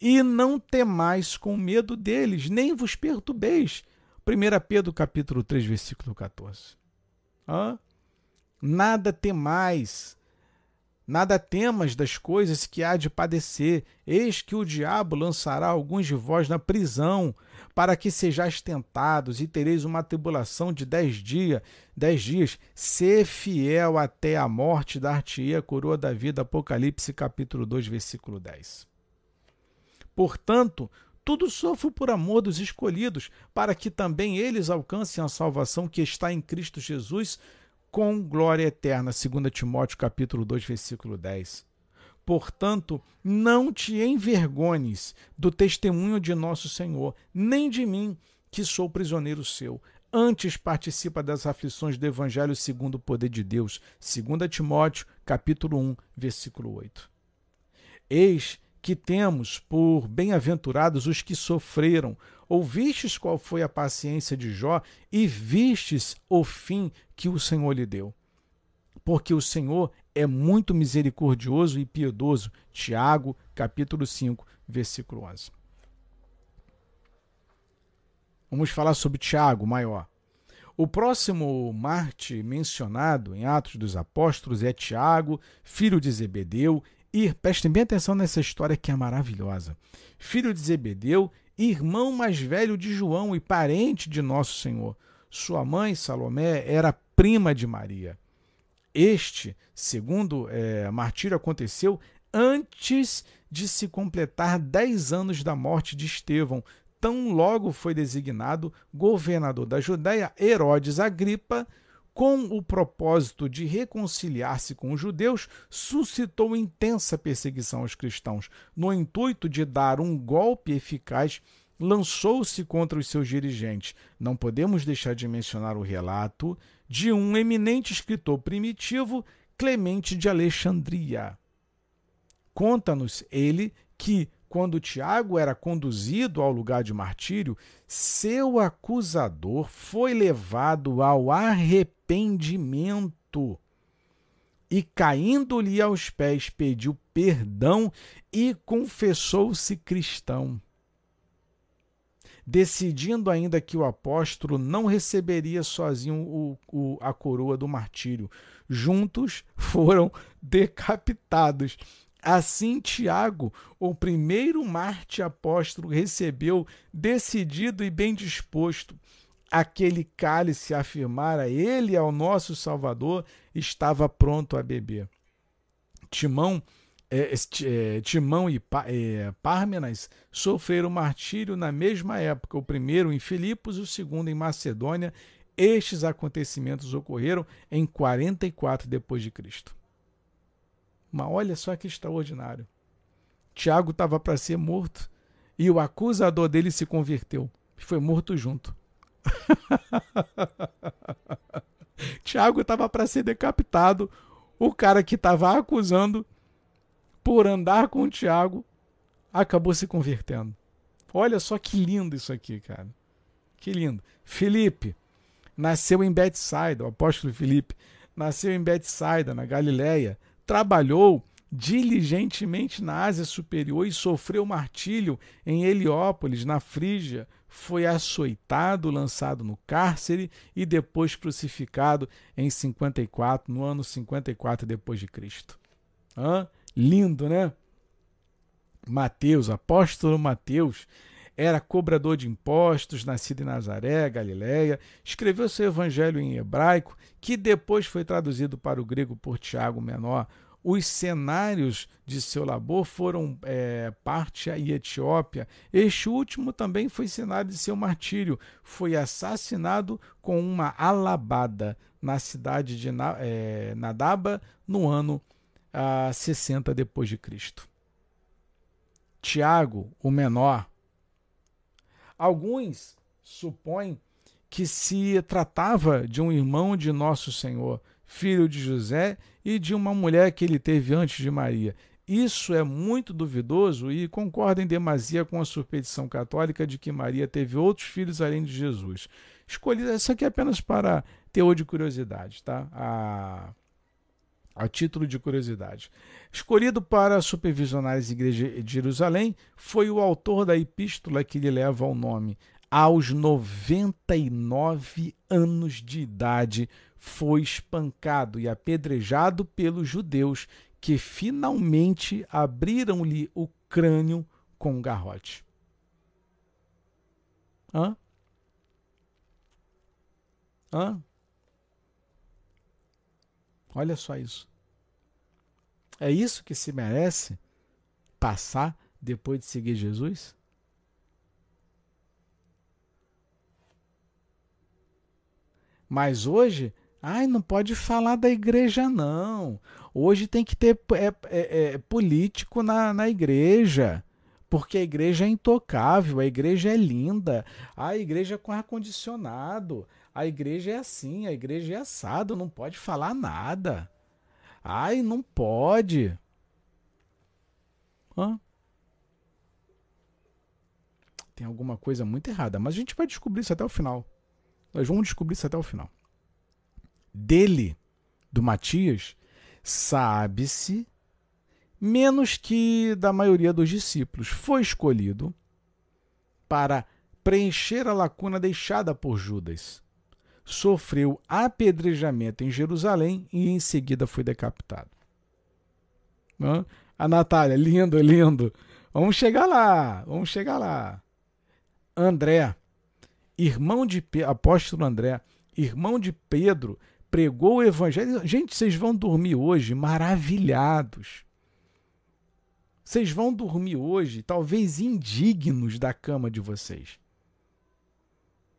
E não temais com medo deles, nem vos perturbeis. 1 Pedro capítulo 3, versículo 14. Hã? Nada temais Nada temas das coisas que há de padecer, eis que o diabo lançará alguns de vós na prisão, para que sejais tentados e tereis uma tribulação de dez dias. Dez dias, ser fiel até a morte, dar-te-ia a coroa da vida. Apocalipse capítulo 2, versículo 10. Portanto, tudo sofro por amor dos escolhidos, para que também eles alcancem a salvação que está em Cristo Jesus com glória eterna, 2 Timóteo capítulo 2, versículo 10. Portanto, não te envergonhes do testemunho de nosso Senhor, nem de mim, que sou prisioneiro seu. Antes participa das aflições do evangelho segundo o poder de Deus. 2 Timóteo, capítulo 1, versículo 8. Eis que temos por bem-aventurados os que sofreram. Ouvistes qual foi a paciência de Jó e vistes o fim que o Senhor lhe deu. Porque o Senhor é muito misericordioso e piedoso. Tiago, capítulo 5, versículo 11. Vamos falar sobre Tiago maior. O próximo Marte mencionado em Atos dos Apóstolos é Tiago, filho de Zebedeu, e prestem bem atenção nessa história que é maravilhosa. Filho de Zebedeu, irmão mais velho de João e parente de nosso Senhor. Sua mãe, Salomé, era prima de Maria. Este, segundo é, martírio, aconteceu antes de se completar dez anos da morte de Estevão. Tão logo foi designado governador da Judéia, Herodes Agripa, com o propósito de reconciliar-se com os judeus, suscitou intensa perseguição aos cristãos. No intuito de dar um golpe eficaz, lançou-se contra os seus dirigentes. Não podemos deixar de mencionar o relato de um eminente escritor primitivo, Clemente de Alexandria. Conta-nos ele que, quando Tiago era conduzido ao lugar de martírio, seu acusador foi levado ao arrependimento e, caindo-lhe aos pés, pediu perdão e confessou-se cristão. Decidindo ainda que o apóstolo não receberia sozinho o, o, a coroa do martírio, juntos foram decapitados Assim, Tiago, o primeiro Marte apóstolo, recebeu, decidido e bem disposto, aquele cálice afirmara ele ao nosso Salvador, estava pronto a beber. Timão, é, é, Timão e é, Pármenas sofreram martírio na mesma época, o primeiro em Filipos, o segundo em Macedônia. Estes acontecimentos ocorreram em 44 depois de Cristo. Mas olha só que extraordinário. Tiago estava para ser morto e o acusador dele se converteu e foi morto junto. Tiago estava para ser decapitado. O cara que estava acusando por andar com o Tiago acabou se convertendo. Olha só que lindo isso aqui, cara. Que lindo. Felipe nasceu em Betsaida, o apóstolo Felipe nasceu em Betsaida, na Galiléia, trabalhou diligentemente na Ásia Superior e sofreu martírio em Heliópolis, na Frígia, foi açoitado, lançado no cárcere e depois crucificado em 54, no ano 54 depois de Cristo. Lindo, né? Mateus, apóstolo Mateus, era cobrador de impostos, nascido em Nazaré, Galiléia, escreveu seu evangelho em hebraico, que depois foi traduzido para o grego por Tiago Menor. Os cenários de seu labor foram é, Pártia e Etiópia. Este último também foi cenário de seu martírio. Foi assassinado com uma alabada na cidade de é, Nadaba no ano ah, 60 depois de Cristo. Tiago, o menor, Alguns supõem que se tratava de um irmão de Nosso Senhor, filho de José e de uma mulher que ele teve antes de Maria. Isso é muito duvidoso e concorda em demasia com a superstição católica de que Maria teve outros filhos além de Jesus. Escolhi isso aqui é apenas para teor de curiosidade, tá? A, a título de curiosidade. Escolhido para supervisionar as igrejas de Jerusalém, foi o autor da epístola que lhe leva o nome. Aos 99 anos de idade, foi espancado e apedrejado pelos judeus, que finalmente abriram-lhe o crânio com um garrote. Hã? Hã? Olha só isso. É isso que se merece passar depois de seguir Jesus? Mas hoje, ai, não pode falar da igreja, não. Hoje tem que ter é, é, é, político na, na igreja. Porque a igreja é intocável, a igreja é linda, a igreja é com ar-condicionado, a igreja é assim, a igreja é assado, não pode falar nada. Ai, não pode. Hã? Tem alguma coisa muito errada, mas a gente vai descobrir isso até o final. Nós vamos descobrir isso até o final. Dele, do Matias, sabe-se menos que da maioria dos discípulos. Foi escolhido para preencher a lacuna deixada por Judas sofreu apedrejamento em Jerusalém e em seguida foi decapitado. A Natália, lindo, lindo. Vamos chegar lá, vamos chegar lá. André, irmão de apóstolo André, irmão de Pedro, pregou o evangelho. Gente, vocês vão dormir hoje maravilhados. Vocês vão dormir hoje, talvez indignos da cama de vocês.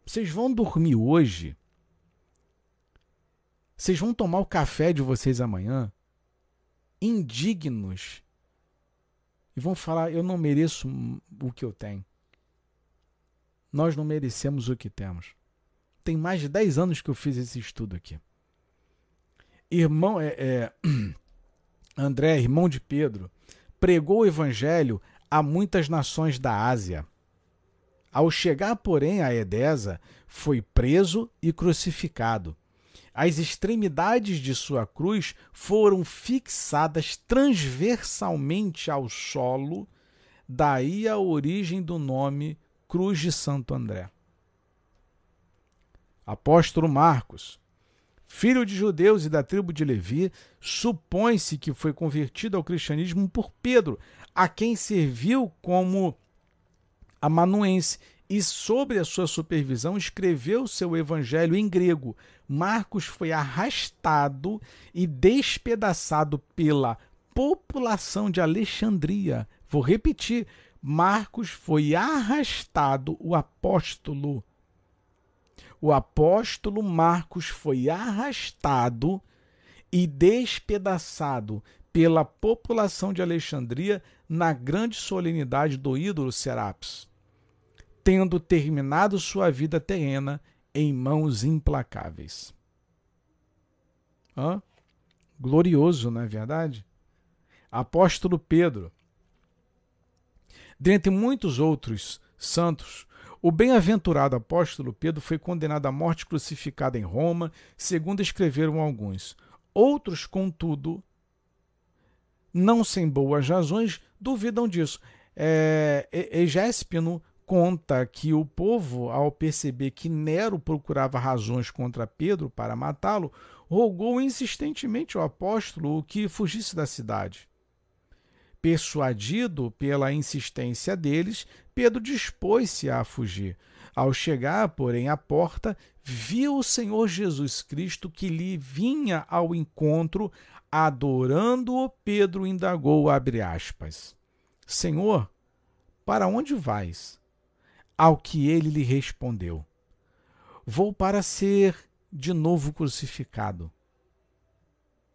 Vocês vão dormir hoje vocês vão tomar o café de vocês amanhã indignos e vão falar: Eu não mereço o que eu tenho. Nós não merecemos o que temos. Tem mais de 10 anos que eu fiz esse estudo aqui. Irmão, é, é, André, irmão de Pedro, pregou o evangelho a muitas nações da Ásia. Ao chegar, porém, a Edesa, foi preso e crucificado. As extremidades de sua cruz foram fixadas transversalmente ao solo, daí a origem do nome Cruz de Santo André. Apóstolo Marcos, filho de judeus e da tribo de Levi, supõe-se que foi convertido ao cristianismo por Pedro, a quem serviu como amanuense e, sobre a sua supervisão, escreveu seu evangelho em grego. Marcos foi arrastado e despedaçado pela população de Alexandria. Vou repetir: Marcos foi arrastado, o apóstolo. O apóstolo Marcos foi arrastado e despedaçado pela população de Alexandria na grande solenidade do ídolo Serapis tendo terminado sua vida terrena em mãos implacáveis. Hã? Glorioso, não é verdade? Apóstolo Pedro. Dentre muitos outros santos, o bem-aventurado apóstolo Pedro foi condenado à morte crucificado em Roma, segundo escreveram alguns. Outros, contudo, não sem boas razões, duvidam disso. É, Egéspino conta que o povo, ao perceber que Nero procurava razões contra Pedro para matá-lo, rogou insistentemente ao apóstolo que fugisse da cidade. Persuadido pela insistência deles, Pedro dispôs-se a fugir. Ao chegar, porém, à porta, viu o Senhor Jesus Cristo que lhe vinha ao encontro, adorando-o, Pedro indagou, abre aspas, Senhor, para onde vais? Ao que ele lhe respondeu, Vou para ser de novo crucificado.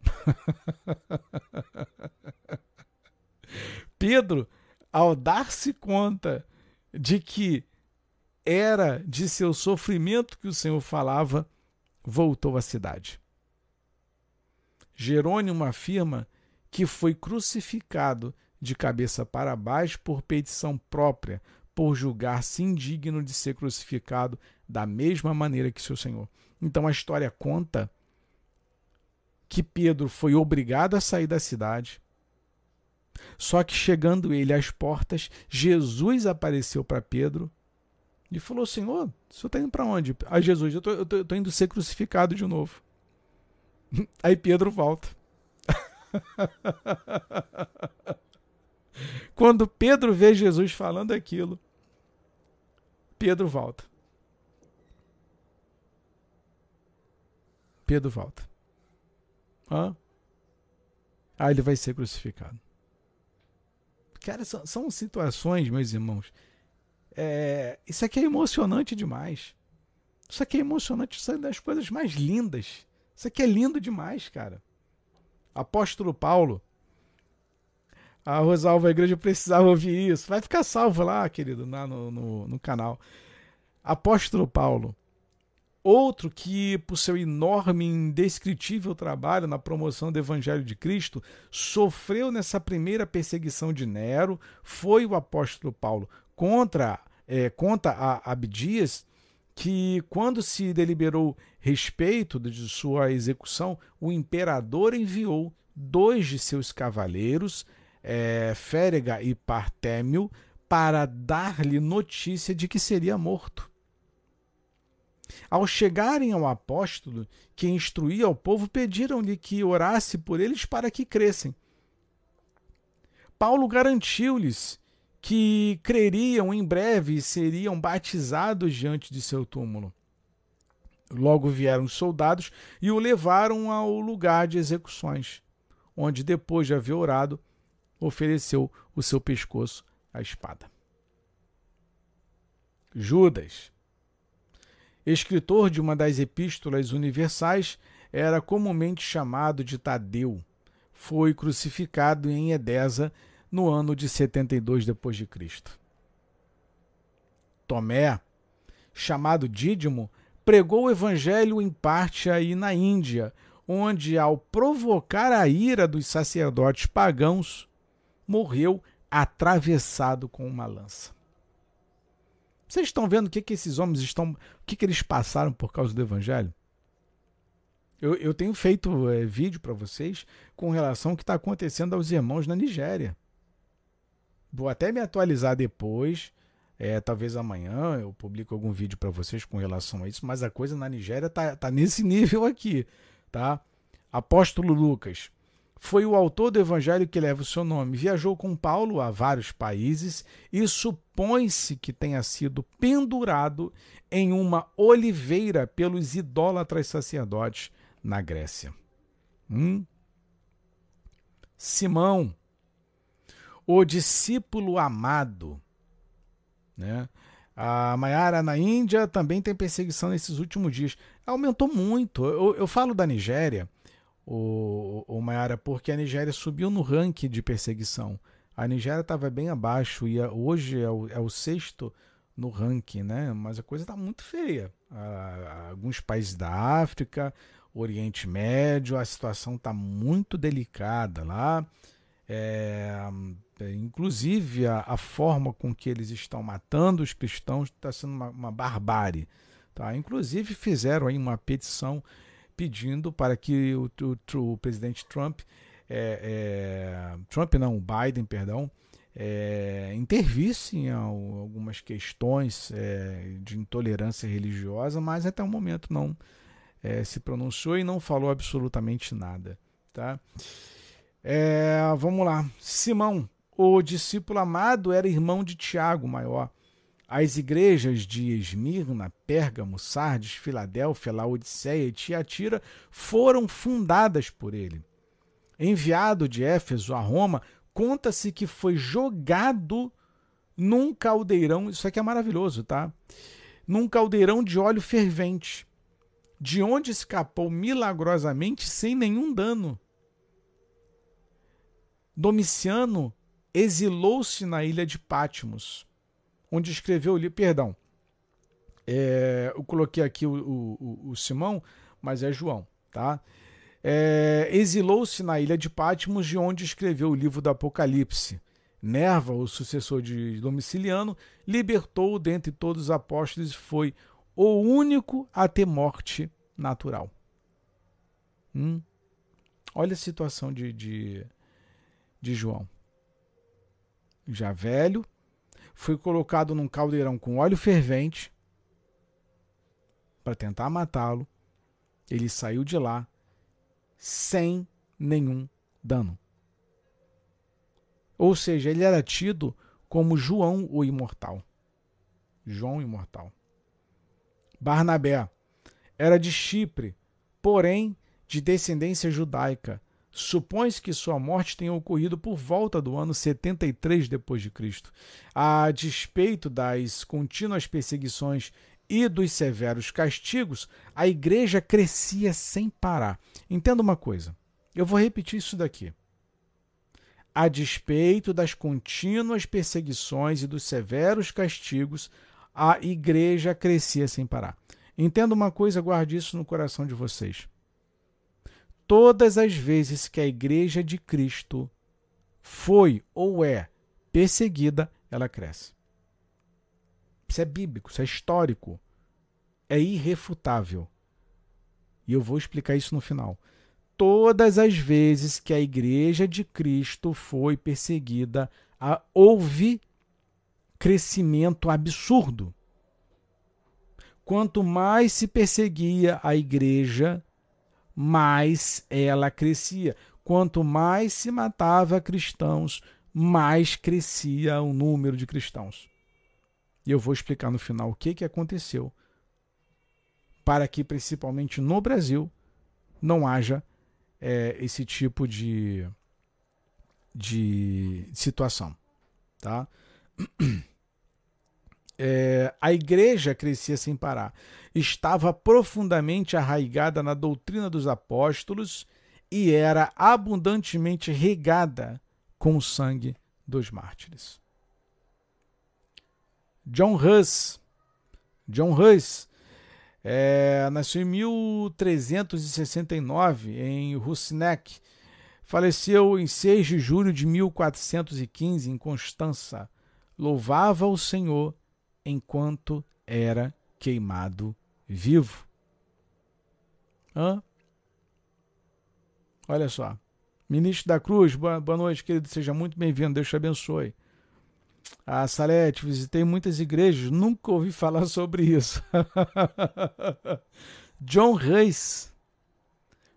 Pedro, ao dar-se conta de que era de seu sofrimento que o Senhor falava, voltou à cidade. Jerônimo afirma que foi crucificado de cabeça para baixo por petição própria, por julgar-se indigno de ser crucificado da mesma maneira que seu Senhor. Então a história conta que Pedro foi obrigado a sair da cidade. Só que chegando ele às portas, Jesus apareceu para Pedro e falou: Senhor, o senhor está indo para onde? Aí Jesus, eu estou indo ser crucificado de novo. Aí Pedro volta. Quando Pedro vê Jesus falando aquilo, Pedro volta. Pedro volta. Hã? Aí ele vai ser crucificado. Cara, são, são situações, meus irmãos. É, isso aqui é emocionante demais. Isso aqui é emocionante. Isso é das coisas mais lindas. Isso aqui é lindo demais, cara. Apóstolo Paulo. A Rosalva, a igreja precisava ouvir isso. Vai ficar salvo lá, querido, lá no, no, no canal. Apóstolo Paulo Outro que, por seu enorme e indescritível trabalho na promoção do Evangelho de Cristo, sofreu nessa primeira perseguição de Nero, foi o apóstolo Paulo. Contra, é, conta a Abdias que, quando se deliberou respeito de sua execução, o imperador enviou dois de seus cavaleiros, é, Férega e Partémio, para dar-lhe notícia de que seria morto. Ao chegarem ao apóstolo, que instruía o povo, pediram-lhe que orasse por eles para que crescem. Paulo garantiu-lhes que creriam em breve e seriam batizados diante de seu túmulo. Logo vieram os soldados e o levaram ao lugar de execuções, onde, depois de haver orado, ofereceu o seu pescoço à espada. Judas escritor de uma das epístolas universais, era comumente chamado de Tadeu. Foi crucificado em Edesa no ano de 72 depois de Cristo. Tomé, chamado Dídimo, pregou o evangelho em parte aí na Índia, onde ao provocar a ira dos sacerdotes pagãos, morreu atravessado com uma lança. Vocês estão vendo o que, que esses homens estão. O que, que eles passaram por causa do evangelho? Eu, eu tenho feito é, vídeo para vocês com relação ao que está acontecendo aos irmãos na Nigéria. Vou até me atualizar depois. É, talvez amanhã eu publico algum vídeo para vocês com relação a isso, mas a coisa na Nigéria tá, tá nesse nível aqui, tá? Apóstolo Lucas, foi o autor do evangelho que leva o seu nome. Viajou com Paulo a vários países e supõe-se que tenha sido pendurado em uma oliveira pelos idólatras sacerdotes na Grécia. Hum? Simão, o discípulo amado. Né? A Maiara na Índia também tem perseguição nesses últimos dias. Aumentou muito. Eu, eu falo da Nigéria o, o Mayara, porque a Nigéria subiu no ranking de perseguição. A Nigéria estava bem abaixo e hoje é o, é o, sexto no ranking, né? Mas a coisa está muito feia. alguns países da África, Oriente Médio, a situação está muito delicada lá. É, é, inclusive, a, a, forma com que eles estão matando os cristãos está sendo uma, uma, barbárie. Tá? Inclusive, fizeram aí uma petição pedindo para que o, o, o presidente Trump, é, é, Trump não, Biden, perdão, é, intervisse em algumas questões é, de intolerância religiosa, mas até o momento não é, se pronunciou e não falou absolutamente nada. Tá? É, vamos lá. Simão, o discípulo amado, era irmão de Tiago, maior. As igrejas de Esmirna, Pérgamo, Sardes, Filadélfia, Laodiceia e Tiatira foram fundadas por ele. Enviado de Éfeso a Roma, conta-se que foi jogado num caldeirão, isso aqui é maravilhoso, tá? Num caldeirão de óleo fervente, de onde escapou milagrosamente sem nenhum dano. Domiciano exilou-se na ilha de Patmos, onde escreveu o livro. Perdão, é, eu coloquei aqui o, o, o, Simão, mas é João, tá? É, exilou-se na ilha de Patmos, de onde escreveu o livro do Apocalipse. Nerva, o sucessor de Domiciliano, libertou dentre todos os apóstolos e foi o único a ter morte natural. Hum? Olha a situação de, de, de João. Já velho, foi colocado num caldeirão com óleo fervente para tentar matá-lo. Ele saiu de lá sem nenhum dano. Ou seja, ele era tido como João o Imortal. João Imortal. Barnabé era de Chipre, porém de descendência judaica. Supõe-se que sua morte tenha ocorrido por volta do ano 73 depois de Cristo. A despeito das contínuas perseguições e dos severos castigos, a igreja crescia sem parar. Entenda uma coisa. Eu vou repetir isso daqui. A despeito das contínuas perseguições e dos severos castigos, a igreja crescia sem parar. Entenda uma coisa, guarde isso no coração de vocês. Todas as vezes que a igreja de Cristo foi ou é perseguida, ela cresce. Isso é bíblico, isso é histórico. É irrefutável. E eu vou explicar isso no final. Todas as vezes que a igreja de Cristo foi perseguida, houve crescimento absurdo. Quanto mais se perseguia a igreja, mais ela crescia. Quanto mais se matava cristãos, mais crescia o número de cristãos. E eu vou explicar no final o que, que aconteceu para que, principalmente no Brasil, não haja é, esse tipo de, de situação. Tá? É, a igreja crescia sem parar. Estava profundamente arraigada na doutrina dos apóstolos e era abundantemente regada com o sangue dos mártires. John Hus. John Hus é, nasceu em 1369 em Rusneck. Faleceu em 6 de julho de 1415 em Constança. Louvava o Senhor enquanto era queimado vivo. Hã? Olha só. Ministro da Cruz, boa, boa noite, querido. Seja muito bem-vindo. Deus te abençoe. Ah, Salete, visitei muitas igrejas, nunca ouvi falar sobre isso. John Reis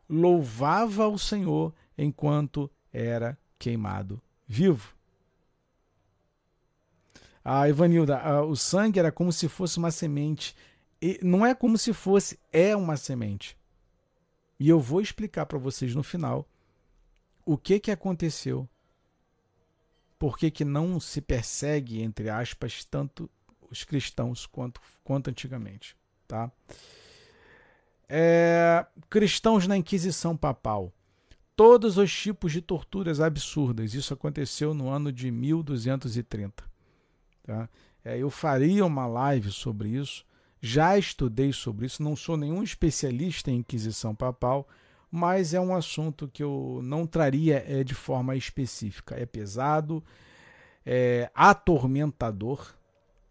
louvava o Senhor enquanto era queimado vivo. A ah, Ivanilda, ah, o sangue era como se fosse uma semente. E não é como se fosse, é uma semente. E eu vou explicar para vocês no final o que, que aconteceu por que, que não se persegue, entre aspas, tanto os cristãos quanto, quanto antigamente. Tá? É, cristãos na Inquisição Papal. Todos os tipos de torturas absurdas. Isso aconteceu no ano de 1230. Tá? É, eu faria uma live sobre isso. Já estudei sobre isso, não sou nenhum especialista em Inquisição Papal, mas é um assunto que eu não traria é, de forma específica. É pesado, é atormentador,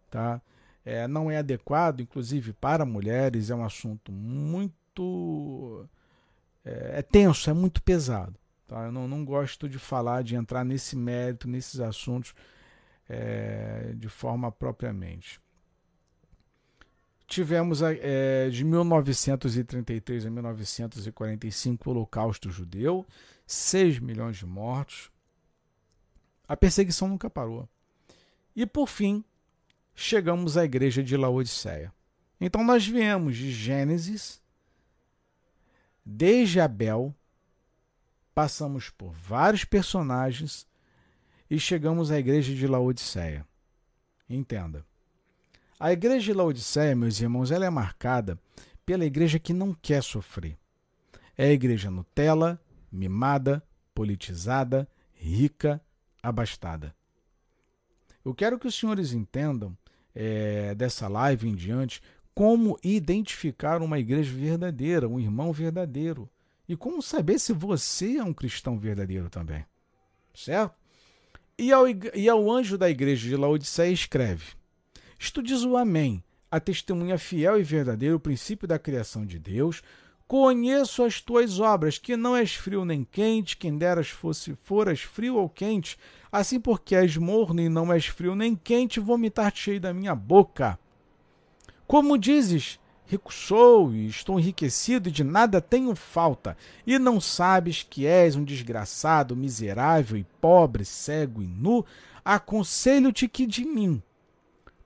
tá? É, não é adequado, inclusive para mulheres, é um assunto muito. É, é tenso, é muito pesado. Tá? Eu não, não gosto de falar, de entrar nesse mérito, nesses assuntos é, de forma propriamente. Tivemos é, de 1933 a 1945 o Holocausto Judeu, 6 milhões de mortos. A perseguição nunca parou. E por fim, chegamos à igreja de Laodiceia. Então nós viemos de Gênesis, desde Abel, passamos por vários personagens e chegamos à igreja de Laodiceia. Entenda. A igreja de Laodiceia, meus irmãos, ela é marcada pela igreja que não quer sofrer. É a igreja Nutella, mimada, politizada, rica, abastada. Eu quero que os senhores entendam é, dessa live em diante como identificar uma igreja verdadeira, um irmão verdadeiro. E como saber se você é um cristão verdadeiro também. Certo? E ao, e ao anjo da igreja de Laodiceia escreve: Isto diz o Amém, a testemunha fiel e verdadeira, o princípio da criação de Deus. Conheço as tuas obras, que não és frio nem quente, quem deras fosse foras frio ou quente, Assim, porque és morno e não és frio nem quente, vomitar-te-ei da minha boca. Como dizes, rico sou e estou enriquecido e de nada tenho falta, e não sabes que és um desgraçado, miserável e pobre, cego e nu, aconselho-te que de mim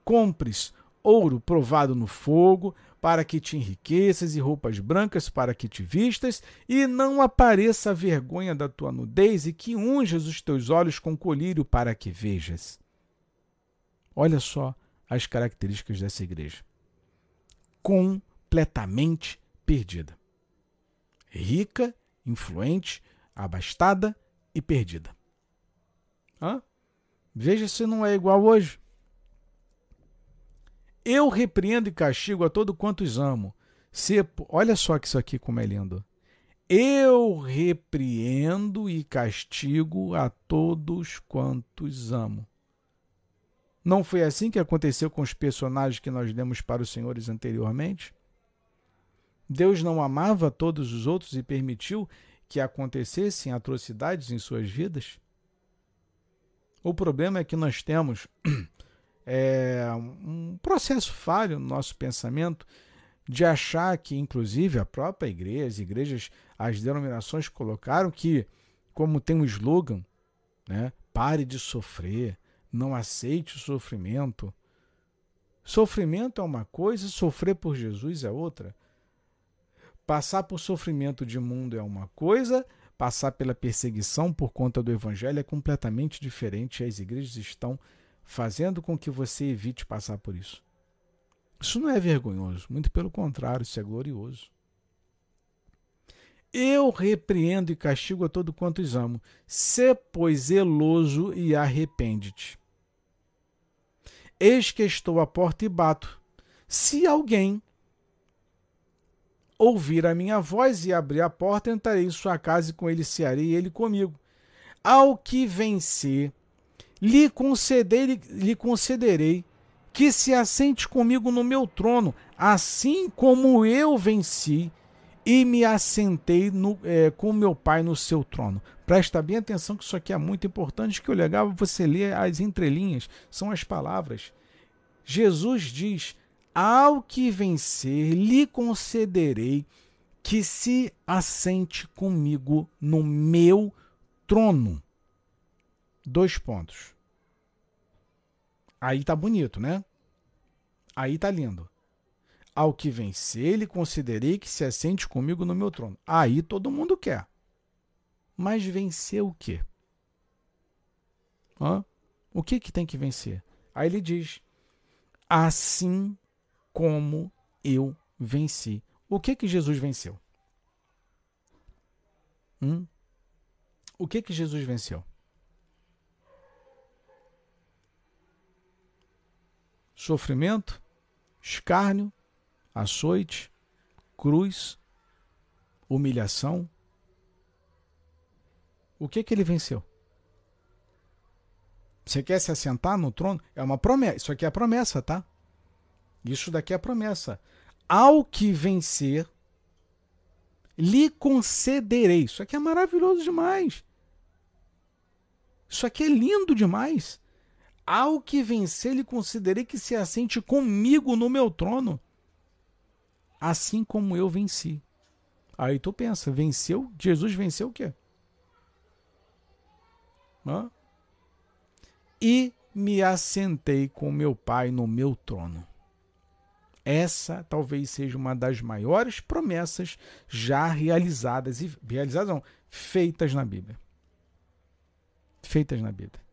compres ouro provado no fogo, para que te enriqueças, e roupas brancas para que te vistas, e não apareça a vergonha da tua nudez, e que unjas os teus olhos com colírio para que vejas. Olha só as características dessa igreja. Completamente perdida. Rica, influente, abastada e perdida. Hã? Veja se não é igual hoje. Eu repreendo e castigo a todo quantos amo. Se, olha só que isso aqui como é lindo. Eu repreendo e castigo a todos quantos amo. Não foi assim que aconteceu com os personagens que nós demos para os senhores anteriormente? Deus não amava todos os outros e permitiu que acontecessem atrocidades em suas vidas? O problema é que nós temos é, um processo falho no nosso pensamento de achar que, inclusive, a própria igreja, as igrejas, as denominações colocaram que, como tem um slogan, né, pare de sofrer, não aceite o sofrimento. Sofrimento é uma coisa, sofrer por Jesus é outra. Passar por sofrimento de mundo é uma coisa, passar pela perseguição por conta do evangelho é completamente diferente. As igrejas estão fazendo com que você evite passar por isso. Isso não é vergonhoso, muito pelo contrário, isso é glorioso. Eu repreendo e castigo a todo quantos amo. Se, pois, zeloso e arrepende-te. Eis que estou à porta e bato. Se alguém ouvir a minha voz e abrir a porta, entrarei em sua casa e com ele cearei e ele comigo. Ao que vencer lhe concederei, lhe concederei que se assente comigo no meu trono, assim como eu venci e me assentei no, é, com meu pai no seu trono. Presta bem atenção que isso aqui é muito importante, que o legal é você ler as entrelinhas, são as palavras. Jesus diz, ao que vencer, lhe concederei que se assente comigo no meu trono. Dois pontos. Aí tá bonito, né? Aí tá lindo. Ao que vencer, lhe considerei que se assente comigo no meu trono. Aí todo mundo quer. Mas vencer o quê? Hã? O que, que tem que vencer? Aí ele diz: Assim como eu venci. O que que Jesus venceu? Hum? O que que Jesus venceu? sofrimento, escárnio, açoite, cruz, humilhação. O que que ele venceu? Você quer se assentar no trono? É uma promessa. Isso aqui é a promessa, tá? Isso daqui é a promessa. Ao que vencer, lhe concederei. Isso aqui é maravilhoso demais. Isso aqui é lindo demais. Ao que vencer, lhe concederei que se assente comigo no meu trono, assim como eu venci. Aí tu pensa, venceu? Jesus venceu o quê? E me assentei com meu Pai no meu trono. Essa talvez seja uma das maiores promessas já realizadas e realizadas não, feitas na Bíblia. Feitas na Bíblia.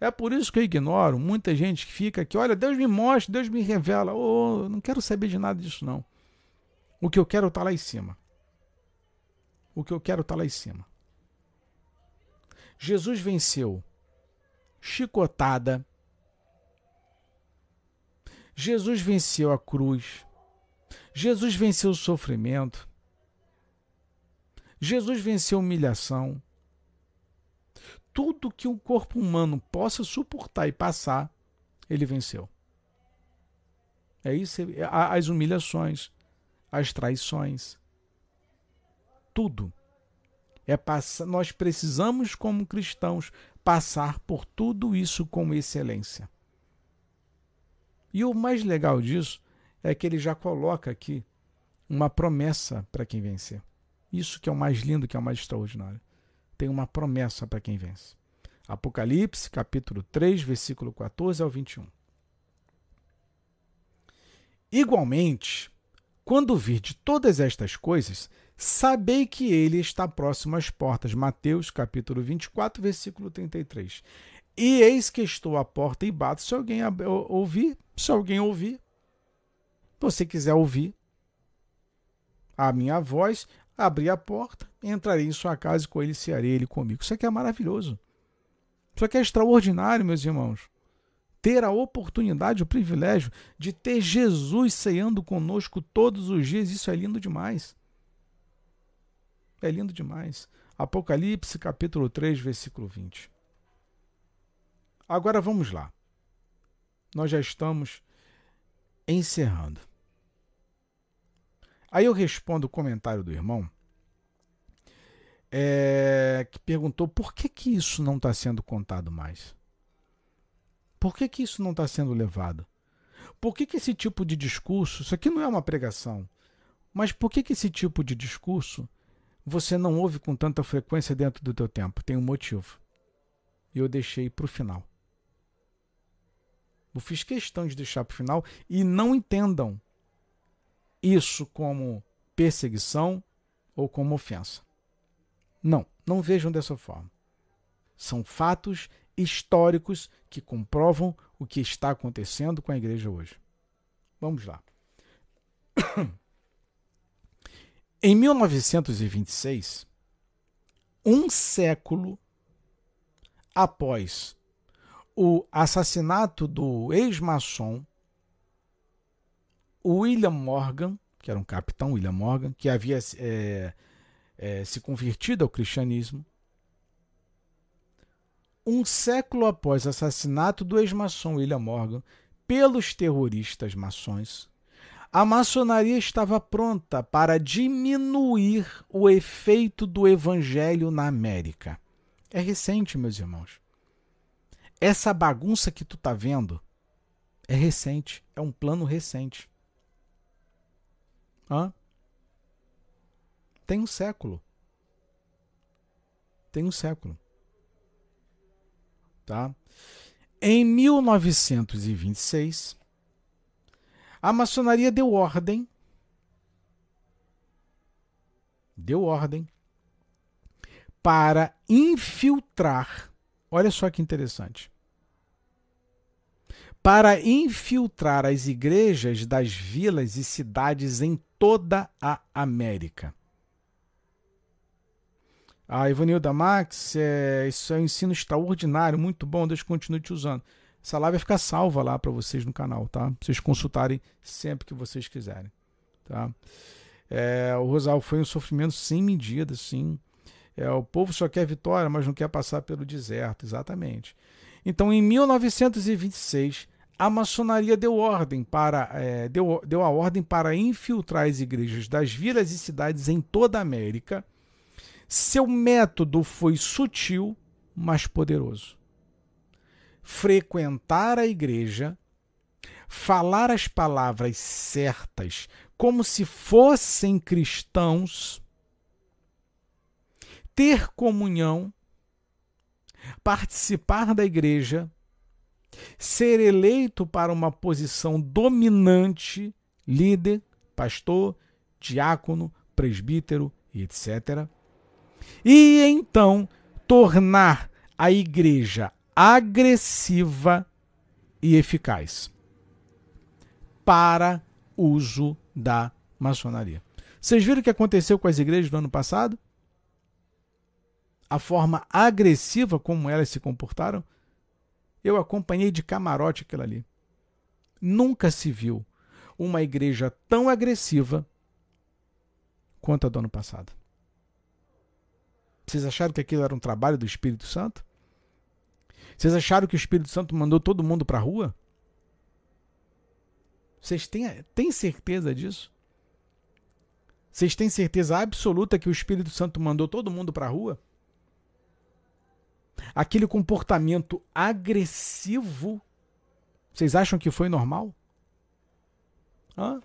É por isso que eu ignoro muita gente que fica aqui, olha, Deus me mostra, Deus me revela. Oh, não quero saber de nada disso não. O que eu quero está lá em cima. O que eu quero está lá em cima. Jesus venceu chicotada, Jesus venceu a cruz. Jesus venceu o sofrimento. Jesus venceu a humilhação. Tudo que um corpo humano possa suportar e passar, ele venceu. É isso, as humilhações, as traições, tudo. É nós precisamos como cristãos passar por tudo isso com excelência. E o mais legal disso é que ele já coloca aqui uma promessa para quem vencer. Isso que é o mais lindo, que é o mais extraordinário. Tem uma promessa para quem vence. Apocalipse, capítulo 3, versículo 14 ao 21. Igualmente, quando vir de todas estas coisas, sabei que ele está próximo às portas. Mateus, capítulo 24, versículo 33. E eis que estou à porta e bato. Se alguém ouvir, se alguém ouvir, você quiser ouvir a minha voz, abrir a porta, entrarei em sua casa e com ele cearei ele comigo. Isso aqui é maravilhoso. Isso aqui é extraordinário, meus irmãos. Ter a oportunidade, o privilégio de ter Jesus ceando conosco todos os dias, isso é lindo demais. É lindo demais. Apocalipse capítulo 3, versículo 20. Agora vamos lá. Nós já estamos encerrando. Aí eu respondo o comentário do irmão é, que perguntou por que, que isso não está sendo contado mais. Por que, que isso não está sendo levado? Por que, que esse tipo de discurso, isso aqui não é uma pregação, mas por que, que esse tipo de discurso você não ouve com tanta frequência dentro do teu tempo? Tem um motivo. E eu deixei para o final. Eu fiz questão de deixar para o final e não entendam isso como perseguição ou como ofensa. Não, não vejam dessa forma. São fatos históricos que comprovam o que está acontecendo com a igreja hoje. Vamos lá. Em 1926, um século após o assassinato do ex-maçom William Morgan, que era um capitão William Morgan, que havia é, é, se convertido ao cristianismo. Um século após o assassinato do ex-maçom William Morgan pelos terroristas maçons, a maçonaria estava pronta para diminuir o efeito do evangelho na América. É recente, meus irmãos. Essa bagunça que tu tá vendo é recente, é um plano recente. Hã? Tem um século. Tem um século. Tá? Em 1926, a maçonaria deu ordem deu ordem para infiltrar Olha só que interessante. Para infiltrar as igrejas das vilas e cidades em toda a América. A ah, Ivanilda Max, é, isso é um ensino extraordinário, muito bom, Deus continue te usando. Essa live vai ficar salva lá para vocês no canal, tá? Pra vocês consultarem sempre que vocês quiserem, tá? É, o Rosal foi um sofrimento sem medida, sim. É, o povo só quer vitória, mas não quer passar pelo deserto, exatamente. Então, em 1926, a maçonaria deu ordem para é, deu, deu a ordem para infiltrar as igrejas das vilas e cidades em toda a América. Seu método foi sutil, mas poderoso. Frequentar a igreja, falar as palavras certas como se fossem cristãos, ter comunhão, participar da igreja, ser eleito para uma posição dominante, líder, pastor, diácono, presbítero, etc. E então tornar a igreja agressiva e eficaz para uso da maçonaria. Vocês viram o que aconteceu com as igrejas do ano passado? A forma agressiva como elas se comportaram? Eu acompanhei de camarote aquilo ali. Nunca se viu uma igreja tão agressiva quanto a do ano passado. Vocês acharam que aquilo era um trabalho do Espírito Santo? Vocês acharam que o Espírito Santo mandou todo mundo para a rua? Vocês têm, têm certeza disso? Vocês têm certeza absoluta que o Espírito Santo mandou todo mundo para a rua? Aquele comportamento agressivo, vocês acham que foi normal? Hã?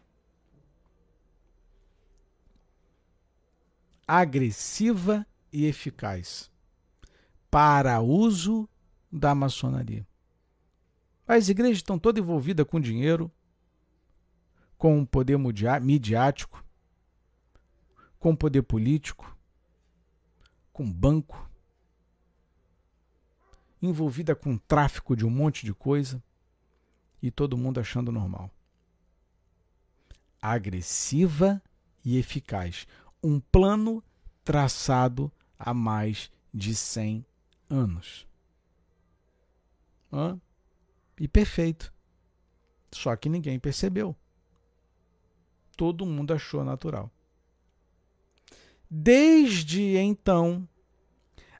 Agressiva e eficaz para uso da maçonaria. As igrejas estão todas envolvidas com dinheiro, com o poder midiático, com poder político, com banco, envolvida com tráfico de um monte de coisa e todo mundo achando normal. Agressiva e eficaz. Um plano traçado há mais de 100 anos. Hã? E perfeito. Só que ninguém percebeu todo mundo achou natural. Desde então,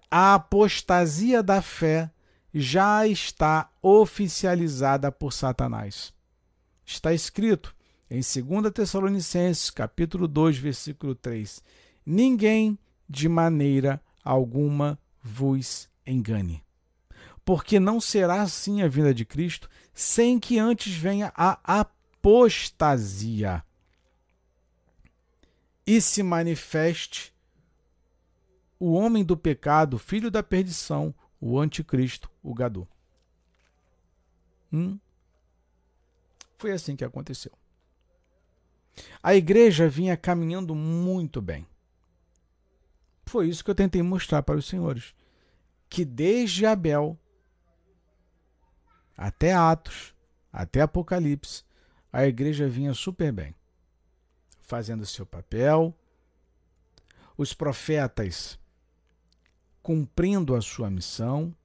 a apostasia da fé já está oficializada por Satanás. Está escrito em 2 Tessalonicenses, capítulo 2, versículo 3: Ninguém de maneira alguma vos engane. Porque não será assim a vinda de Cristo sem que antes venha a apostasia e se manifeste o homem do pecado, filho da perdição, o anticristo, o Gadô. Hum? Foi assim que aconteceu. A igreja vinha caminhando muito bem. Foi isso que eu tentei mostrar para os senhores. Que desde Abel até Atos, até Apocalipse, a igreja vinha super bem. Fazendo seu papel, os profetas cumprindo a sua missão,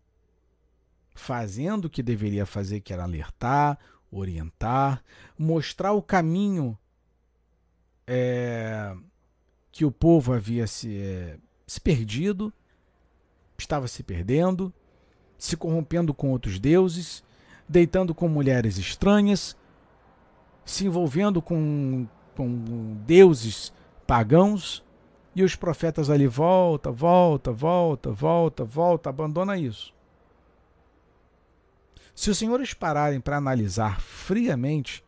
fazendo o que deveria fazer, que era alertar, orientar, mostrar o caminho é, que o povo havia se, é, se perdido, estava se perdendo, se corrompendo com outros deuses, deitando com mulheres estranhas, se envolvendo com com deuses pagãos, e os profetas ali volta, volta, volta, volta, volta, abandona isso. Se os senhores pararem para analisar friamente,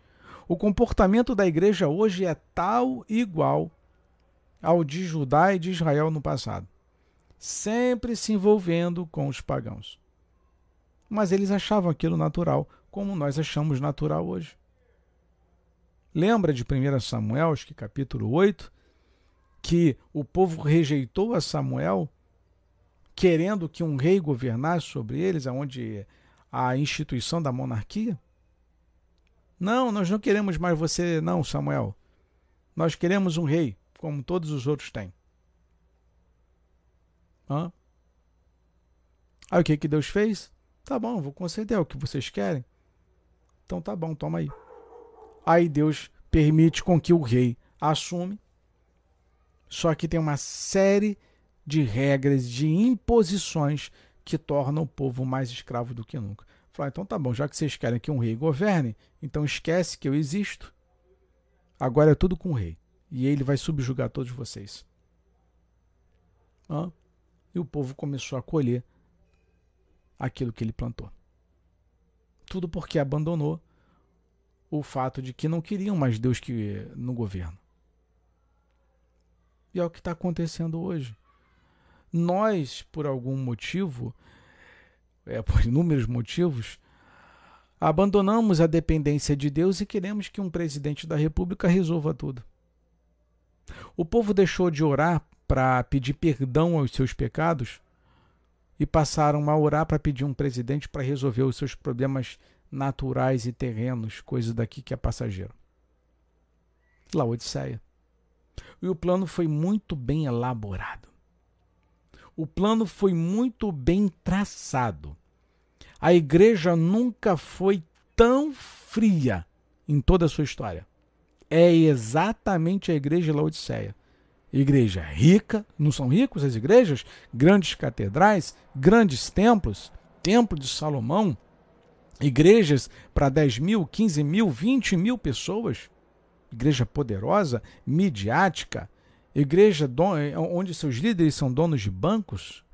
o comportamento da igreja hoje é tal e igual ao de Judá e de Israel no passado, sempre se envolvendo com os pagãos. Mas eles achavam aquilo natural, como nós achamos natural hoje. Lembra de 1 Samuel, que capítulo 8, que o povo rejeitou a Samuel, querendo que um rei governasse sobre eles, aonde a instituição da monarquia? Não, nós não queremos mais você, não, Samuel. Nós queremos um rei, como todos os outros têm. Hã? Aí o que, que Deus fez? Tá bom, vou conceder é o que vocês querem. Então tá bom, toma aí. Aí Deus permite com que o rei assume. Só que tem uma série de regras, de imposições que tornam o povo mais escravo do que nunca. Fala, então tá bom, já que vocês querem que um rei governe, então esquece que eu existo. Agora é tudo com o rei. E ele vai subjugar todos vocês. Ah, e o povo começou a colher aquilo que ele plantou. Tudo porque abandonou o fato de que não queriam mais Deus que no governo. E é o que está acontecendo hoje. Nós, por algum motivo, é, por inúmeros motivos, abandonamos a dependência de Deus e queremos que um presidente da República resolva tudo. O povo deixou de orar para pedir perdão aos seus pecados e passaram a orar para pedir um presidente para resolver os seus problemas naturais e terrenos, coisa daqui que é passageiro. Laodiceia. E o plano foi muito bem elaborado. O plano foi muito bem traçado. A igreja nunca foi tão fria em toda a sua história. É exatamente a igreja de Laodiceia. Igreja rica, não são ricos as igrejas? Grandes catedrais, grandes templos, Templo de Salomão, igrejas para 10 mil, 15 mil, 20 mil pessoas. Igreja poderosa, midiática, igreja onde seus líderes são donos de bancos,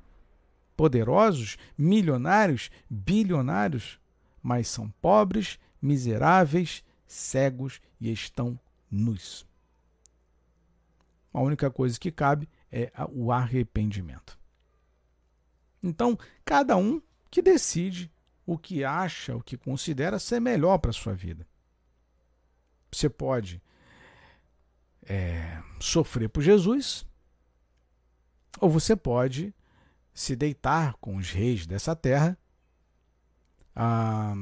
poderosos, milionários, bilionários, mas são pobres, miseráveis, cegos e estão nus. A única coisa que cabe é o arrependimento. Então, cada um que decide o que acha, o que considera ser melhor para a sua vida. Você pode é, sofrer por Jesus, ou você pode se deitar com os reis dessa terra, ah,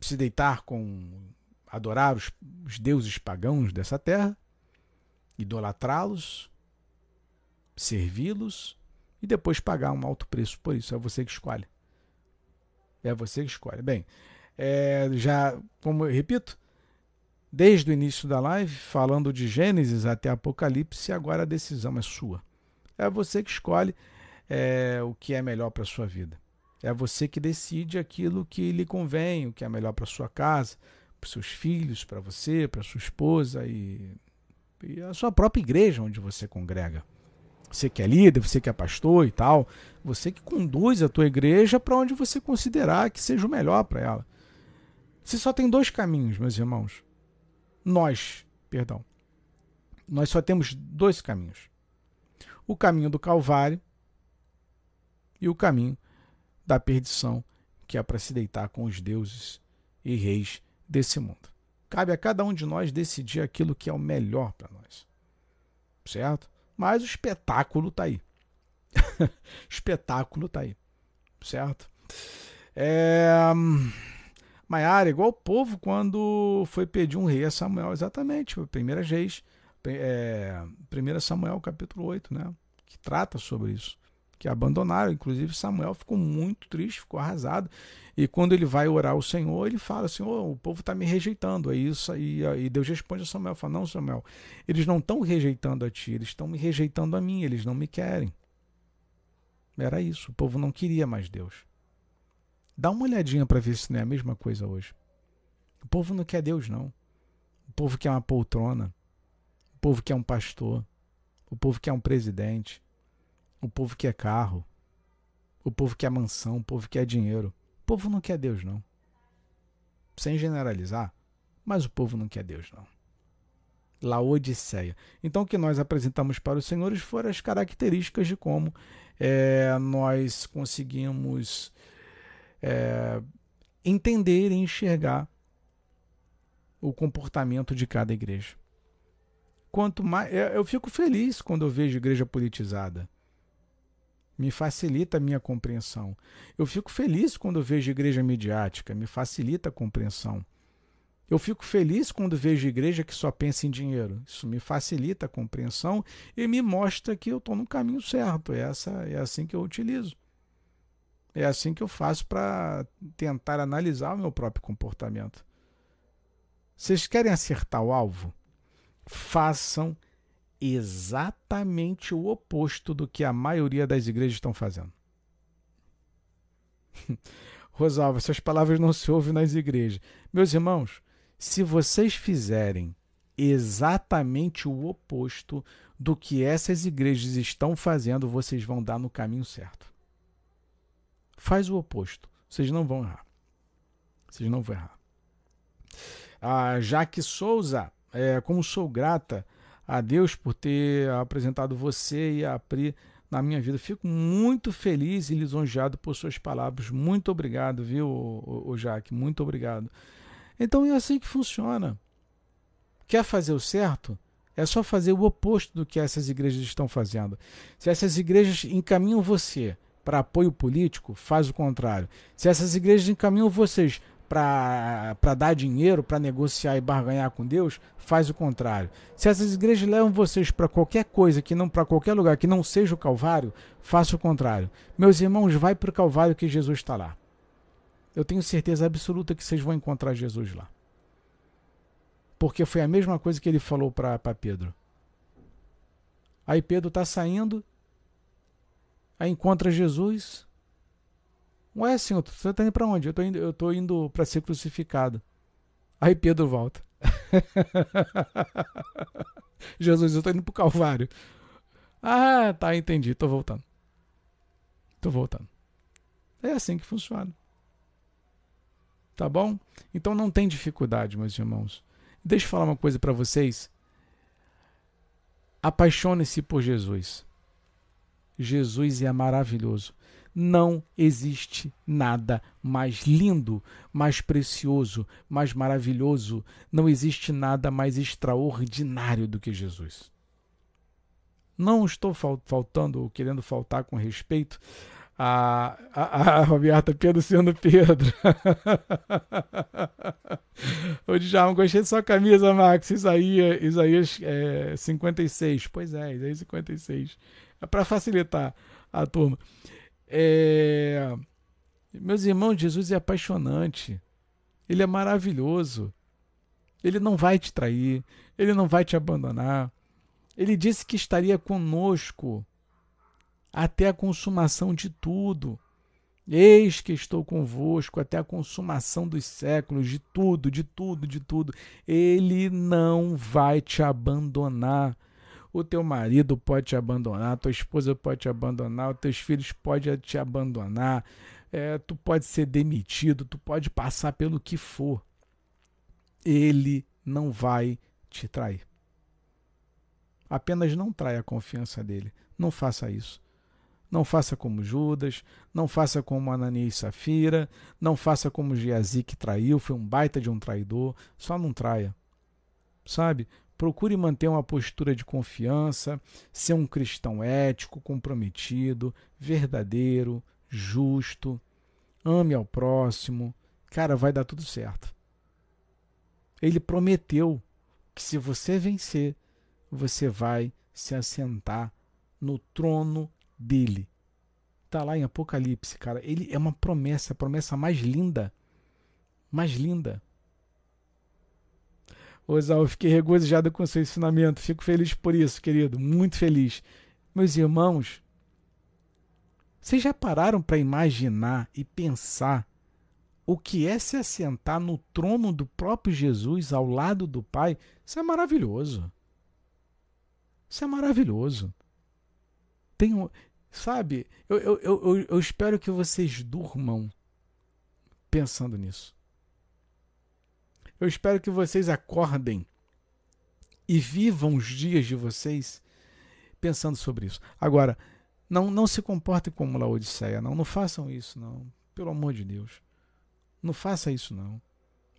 se deitar com adorar os, os deuses pagãos dessa terra, idolatrá-los, servi-los e depois pagar um alto preço por isso. É você que escolhe. É você que escolhe. Bem, é, já, como eu repito, desde o início da live, falando de Gênesis até Apocalipse, agora a decisão é sua. É você que escolhe é, o que é melhor para a sua vida. É você que decide aquilo que lhe convém, o que é melhor para sua casa, para seus filhos, para você, para sua esposa e, e a sua própria igreja onde você congrega. Você que é líder, você que é pastor e tal, você que conduz a tua igreja para onde você considerar que seja o melhor para ela. Você só tem dois caminhos, meus irmãos. Nós, perdão. Nós só temos dois caminhos. O caminho do Calvário e o caminho da perdição, que é para se deitar com os deuses e reis desse mundo. Cabe a cada um de nós decidir aquilo que é o melhor para nós. Certo? Mas o espetáculo está aí. espetáculo está aí. Certo? É... Maiara, igual o povo quando foi pedir um rei a Samuel, exatamente, primeira reis, é, 1 Samuel capítulo 8, né? Que trata sobre isso. Que abandonaram, inclusive Samuel ficou muito triste, ficou arrasado. E quando ele vai orar ao Senhor, ele fala assim: oh, o povo está me rejeitando. É isso. E, e Deus responde a Samuel: fala, Não, Samuel, eles não estão rejeitando a ti, eles estão me rejeitando a mim, eles não me querem. Era isso. O povo não queria mais Deus. Dá uma olhadinha para ver se não é a mesma coisa hoje. O povo não quer Deus, não. O povo quer uma poltrona. O povo quer um pastor. O povo quer um presidente. O povo quer carro. O povo quer mansão. O povo quer dinheiro. O povo não quer Deus, não. Sem generalizar, mas o povo não quer Deus, não. Laodiceia. Então, o que nós apresentamos para os senhores foram as características de como é, nós conseguimos é, entender e enxergar o comportamento de cada igreja. Quanto mais eu fico feliz quando eu vejo igreja politizada. Me facilita a minha compreensão. Eu fico feliz quando vejo igreja midiática, me facilita a compreensão. Eu fico feliz quando vejo igreja que só pensa em dinheiro. Isso me facilita a compreensão e me mostra que eu estou no caminho certo. É, essa, é assim que eu utilizo. É assim que eu faço para tentar analisar o meu próprio comportamento. Vocês querem acertar o alvo? Façam exatamente o oposto do que a maioria das igrejas estão fazendo. Rosalva, essas palavras não se ouvem nas igrejas. Meus irmãos, se vocês fizerem exatamente o oposto do que essas igrejas estão fazendo, vocês vão dar no caminho certo. Faz o oposto, vocês não vão errar. Vocês não vão errar. A Jaque Souza, é, como sou grata a Deus por ter apresentado você e a Pri na minha vida. Fico muito feliz e lisonjeado por suas palavras. Muito obrigado, viu, o, Jaque? Muito obrigado. Então é assim que funciona. Quer fazer o certo? É só fazer o oposto do que essas igrejas estão fazendo. Se essas igrejas encaminham você para apoio político, faz o contrário. Se essas igrejas encaminham vocês para dar dinheiro, para negociar e barganhar com Deus, faz o contrário. Se essas igrejas levam vocês para qualquer coisa que não para qualquer lugar que não seja o Calvário, faça o contrário. Meus irmãos, vai para o Calvário que Jesus está lá. Eu tenho certeza absoluta que vocês vão encontrar Jesus lá. Porque foi a mesma coisa que ele falou para Pedro. Aí Pedro está saindo, aí encontra Jesus. Ué, senhor, você está indo para onde? Eu estou indo, eu tô indo ser crucificado. Aí Pedro volta. Jesus, eu estou indo para o Calvário. Ah, tá, entendi, estou voltando. Estou voltando. É assim que funciona. Tá bom? Então não tem dificuldade, meus irmãos. Deixa eu falar uma coisa para vocês. Apaixone-se por Jesus. Jesus é maravilhoso. Não existe nada mais lindo, mais precioso, mais maravilhoso. Não existe nada mais extraordinário do que Jesus. Não estou faltando ou querendo faltar com respeito a, a, a Roberta Pedro sendo Pedro. o Djalma, gostei de sua camisa, Max. Isaías, Isaías é, 56. Pois é, Isaías 56. É para facilitar a turma. É... Meus irmãos, Jesus é apaixonante. Ele é maravilhoso. Ele não vai te trair. Ele não vai te abandonar. Ele disse que estaria conosco até a consumação de tudo. Eis que estou convosco até a consumação dos séculos, de tudo, de tudo, de tudo. Ele não vai te abandonar. O teu marido pode te abandonar, tua esposa pode te abandonar, os teus filhos podem te abandonar, é, tu pode ser demitido, tu pode passar pelo que for. Ele não vai te trair. Apenas não traia a confiança dele. Não faça isso. Não faça como Judas, não faça como Ananias e Safira, não faça como Geazi que traiu, foi um baita de um traidor, só não traia. Sabe? Procure manter uma postura de confiança, ser um cristão ético, comprometido, verdadeiro, justo, ame ao próximo. Cara, vai dar tudo certo. Ele prometeu que se você vencer, você vai se assentar no trono dele. Está lá em Apocalipse, cara. Ele é uma promessa, a promessa mais linda. Mais linda. Osal, eu fiquei regozijado com seu ensinamento. Fico feliz por isso, querido. Muito feliz. Meus irmãos, vocês já pararam para imaginar e pensar o que é se assentar no trono do próprio Jesus ao lado do Pai? Isso é maravilhoso. Isso é maravilhoso. Tem, sabe, eu, eu, eu, eu espero que vocês durmam pensando nisso. Eu espero que vocês acordem e vivam os dias de vocês pensando sobre isso. Agora, não, não se comportem como Laodiceia, não. Não façam isso, não. Pelo amor de Deus. Não faça isso, não.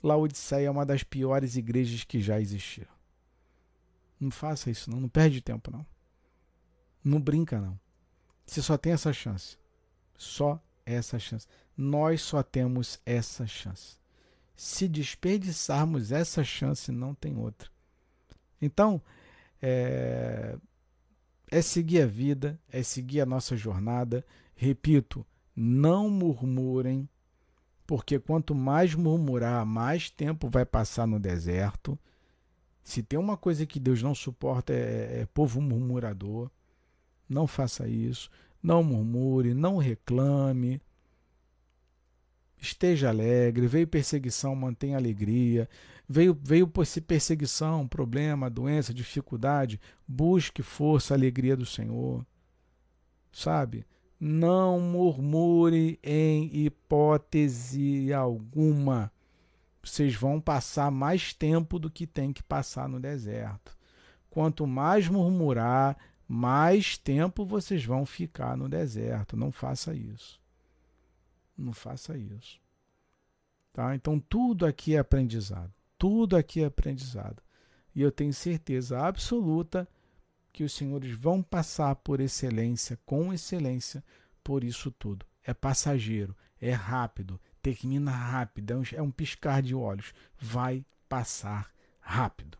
Laodiceia é uma das piores igrejas que já existiram. Não faça isso, não. Não perde tempo, não. Não brinca, não. Você só tem essa chance. Só essa chance. Nós só temos essa chance. Se desperdiçarmos essa chance, não tem outra. Então, é, é seguir a vida, é seguir a nossa jornada. Repito, Não murmurem, porque quanto mais murmurar, mais tempo vai passar no deserto. Se tem uma coisa que Deus não suporta é, é povo murmurador. Não faça isso. Não murmure, não reclame. Esteja alegre. Veio perseguição, mantenha alegria. Veio, veio perseguição, problema, doença, dificuldade. Busque força, alegria do Senhor. Sabe? Não murmure em hipótese alguma. Vocês vão passar mais tempo do que tem que passar no deserto. Quanto mais murmurar, mais tempo vocês vão ficar no deserto. Não faça isso. Não faça isso. Tá? Então tudo aqui é aprendizado. Tudo aqui é aprendizado. E eu tenho certeza absoluta que os senhores vão passar por excelência, com excelência, por isso tudo. É passageiro, é rápido, termina rápido, é um, é um piscar de olhos. Vai passar rápido.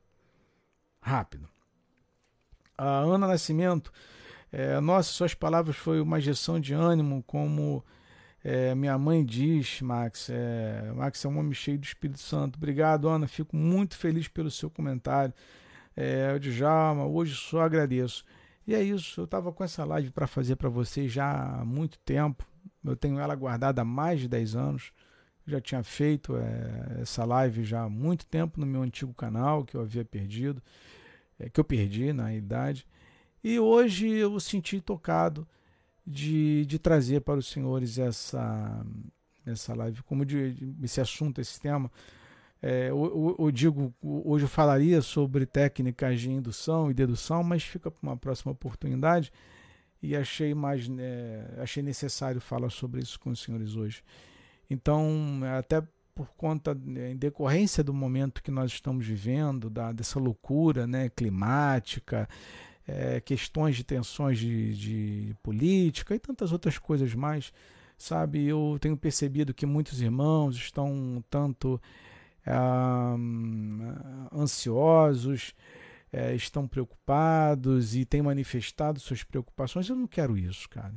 Rápido. A Ana Nascimento, é, nossa, suas palavras foi uma injeção de ânimo, como é, minha mãe diz, Max. É, Max é um homem cheio do Espírito Santo. Obrigado, Ana. Fico muito feliz pelo seu comentário. É, Djalma, hoje só agradeço. E é isso, eu estava com essa live para fazer para vocês já há muito tempo. Eu tenho ela guardada há mais de 10 anos. Eu já tinha feito é, essa live já há muito tempo no meu antigo canal, que eu havia perdido, é, que eu perdi na realidade. E hoje eu senti tocado de, de trazer para os senhores essa, essa live, como de, de esse assunto, esse tema. É, eu, eu, digo, hoje eu falaria sobre técnicas de indução e dedução, mas fica para uma próxima oportunidade e achei mais né, achei necessário falar sobre isso com os senhores hoje. Então, até por conta, né, em decorrência do momento que nós estamos vivendo, da, dessa loucura né, climática, é, questões de tensões de, de política e tantas outras coisas mais, sabe? Eu tenho percebido que muitos irmãos estão tanto ah, ansiosos, é, estão preocupados e têm manifestado suas preocupações. Eu não quero isso, cara.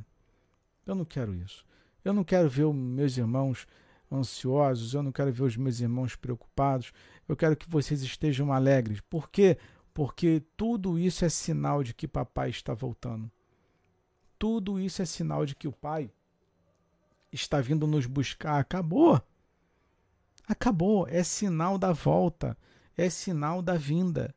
Eu não quero isso. Eu não quero ver meus irmãos ansiosos, eu não quero ver os meus irmãos preocupados. Eu quero que vocês estejam alegres. Por quê? Porque tudo isso é sinal de que papai está voltando. Tudo isso é sinal de que o pai está vindo nos buscar. Acabou. Acabou. É sinal da volta. É sinal da vinda.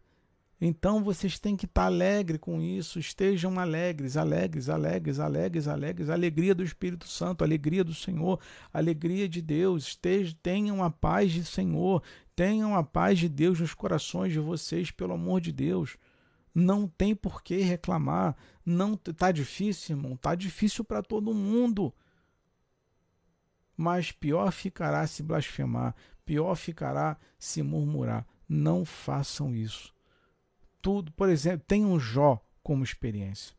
Então vocês têm que estar alegres com isso, estejam alegres, alegres, alegres, alegres, alegres, alegria do Espírito Santo, alegria do Senhor, alegria de Deus, estejam, tenham a paz do Senhor, tenham a paz de Deus nos corações de vocês, pelo amor de Deus. Não tem por que reclamar, não tá difícil, irmão, tá difícil para todo mundo. Mas pior ficará se blasfemar, pior ficará se murmurar. Não façam isso tudo, por exemplo, tem um Jó como experiência.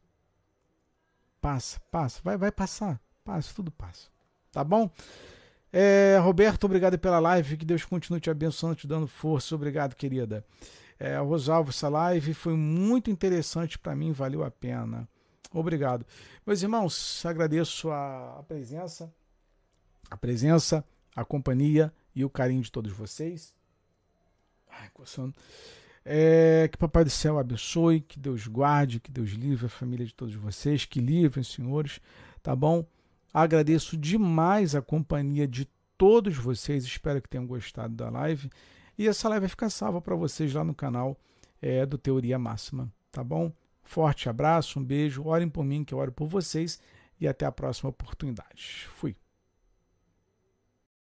Passa, passa, vai, vai passar, passa, tudo passa. Tá bom? É, Roberto, obrigado pela live. Que Deus continue te abençoando, te dando força. Obrigado, querida. É, Rosalvo, essa live foi muito interessante para mim, valeu a pena. Obrigado. Meus irmãos, agradeço a, a presença, a presença, a companhia e o carinho de todos vocês. Ai, coçando. É, que Papai do Céu abençoe, que Deus guarde, que Deus livre a família de todos vocês, que livrem, senhores, tá bom? Agradeço demais a companhia de todos vocês, espero que tenham gostado da live. E essa live vai ficar salva para vocês lá no canal é, do Teoria Máxima, tá bom? Forte abraço, um beijo, orem por mim que eu oro por vocês e até a próxima oportunidade. Fui.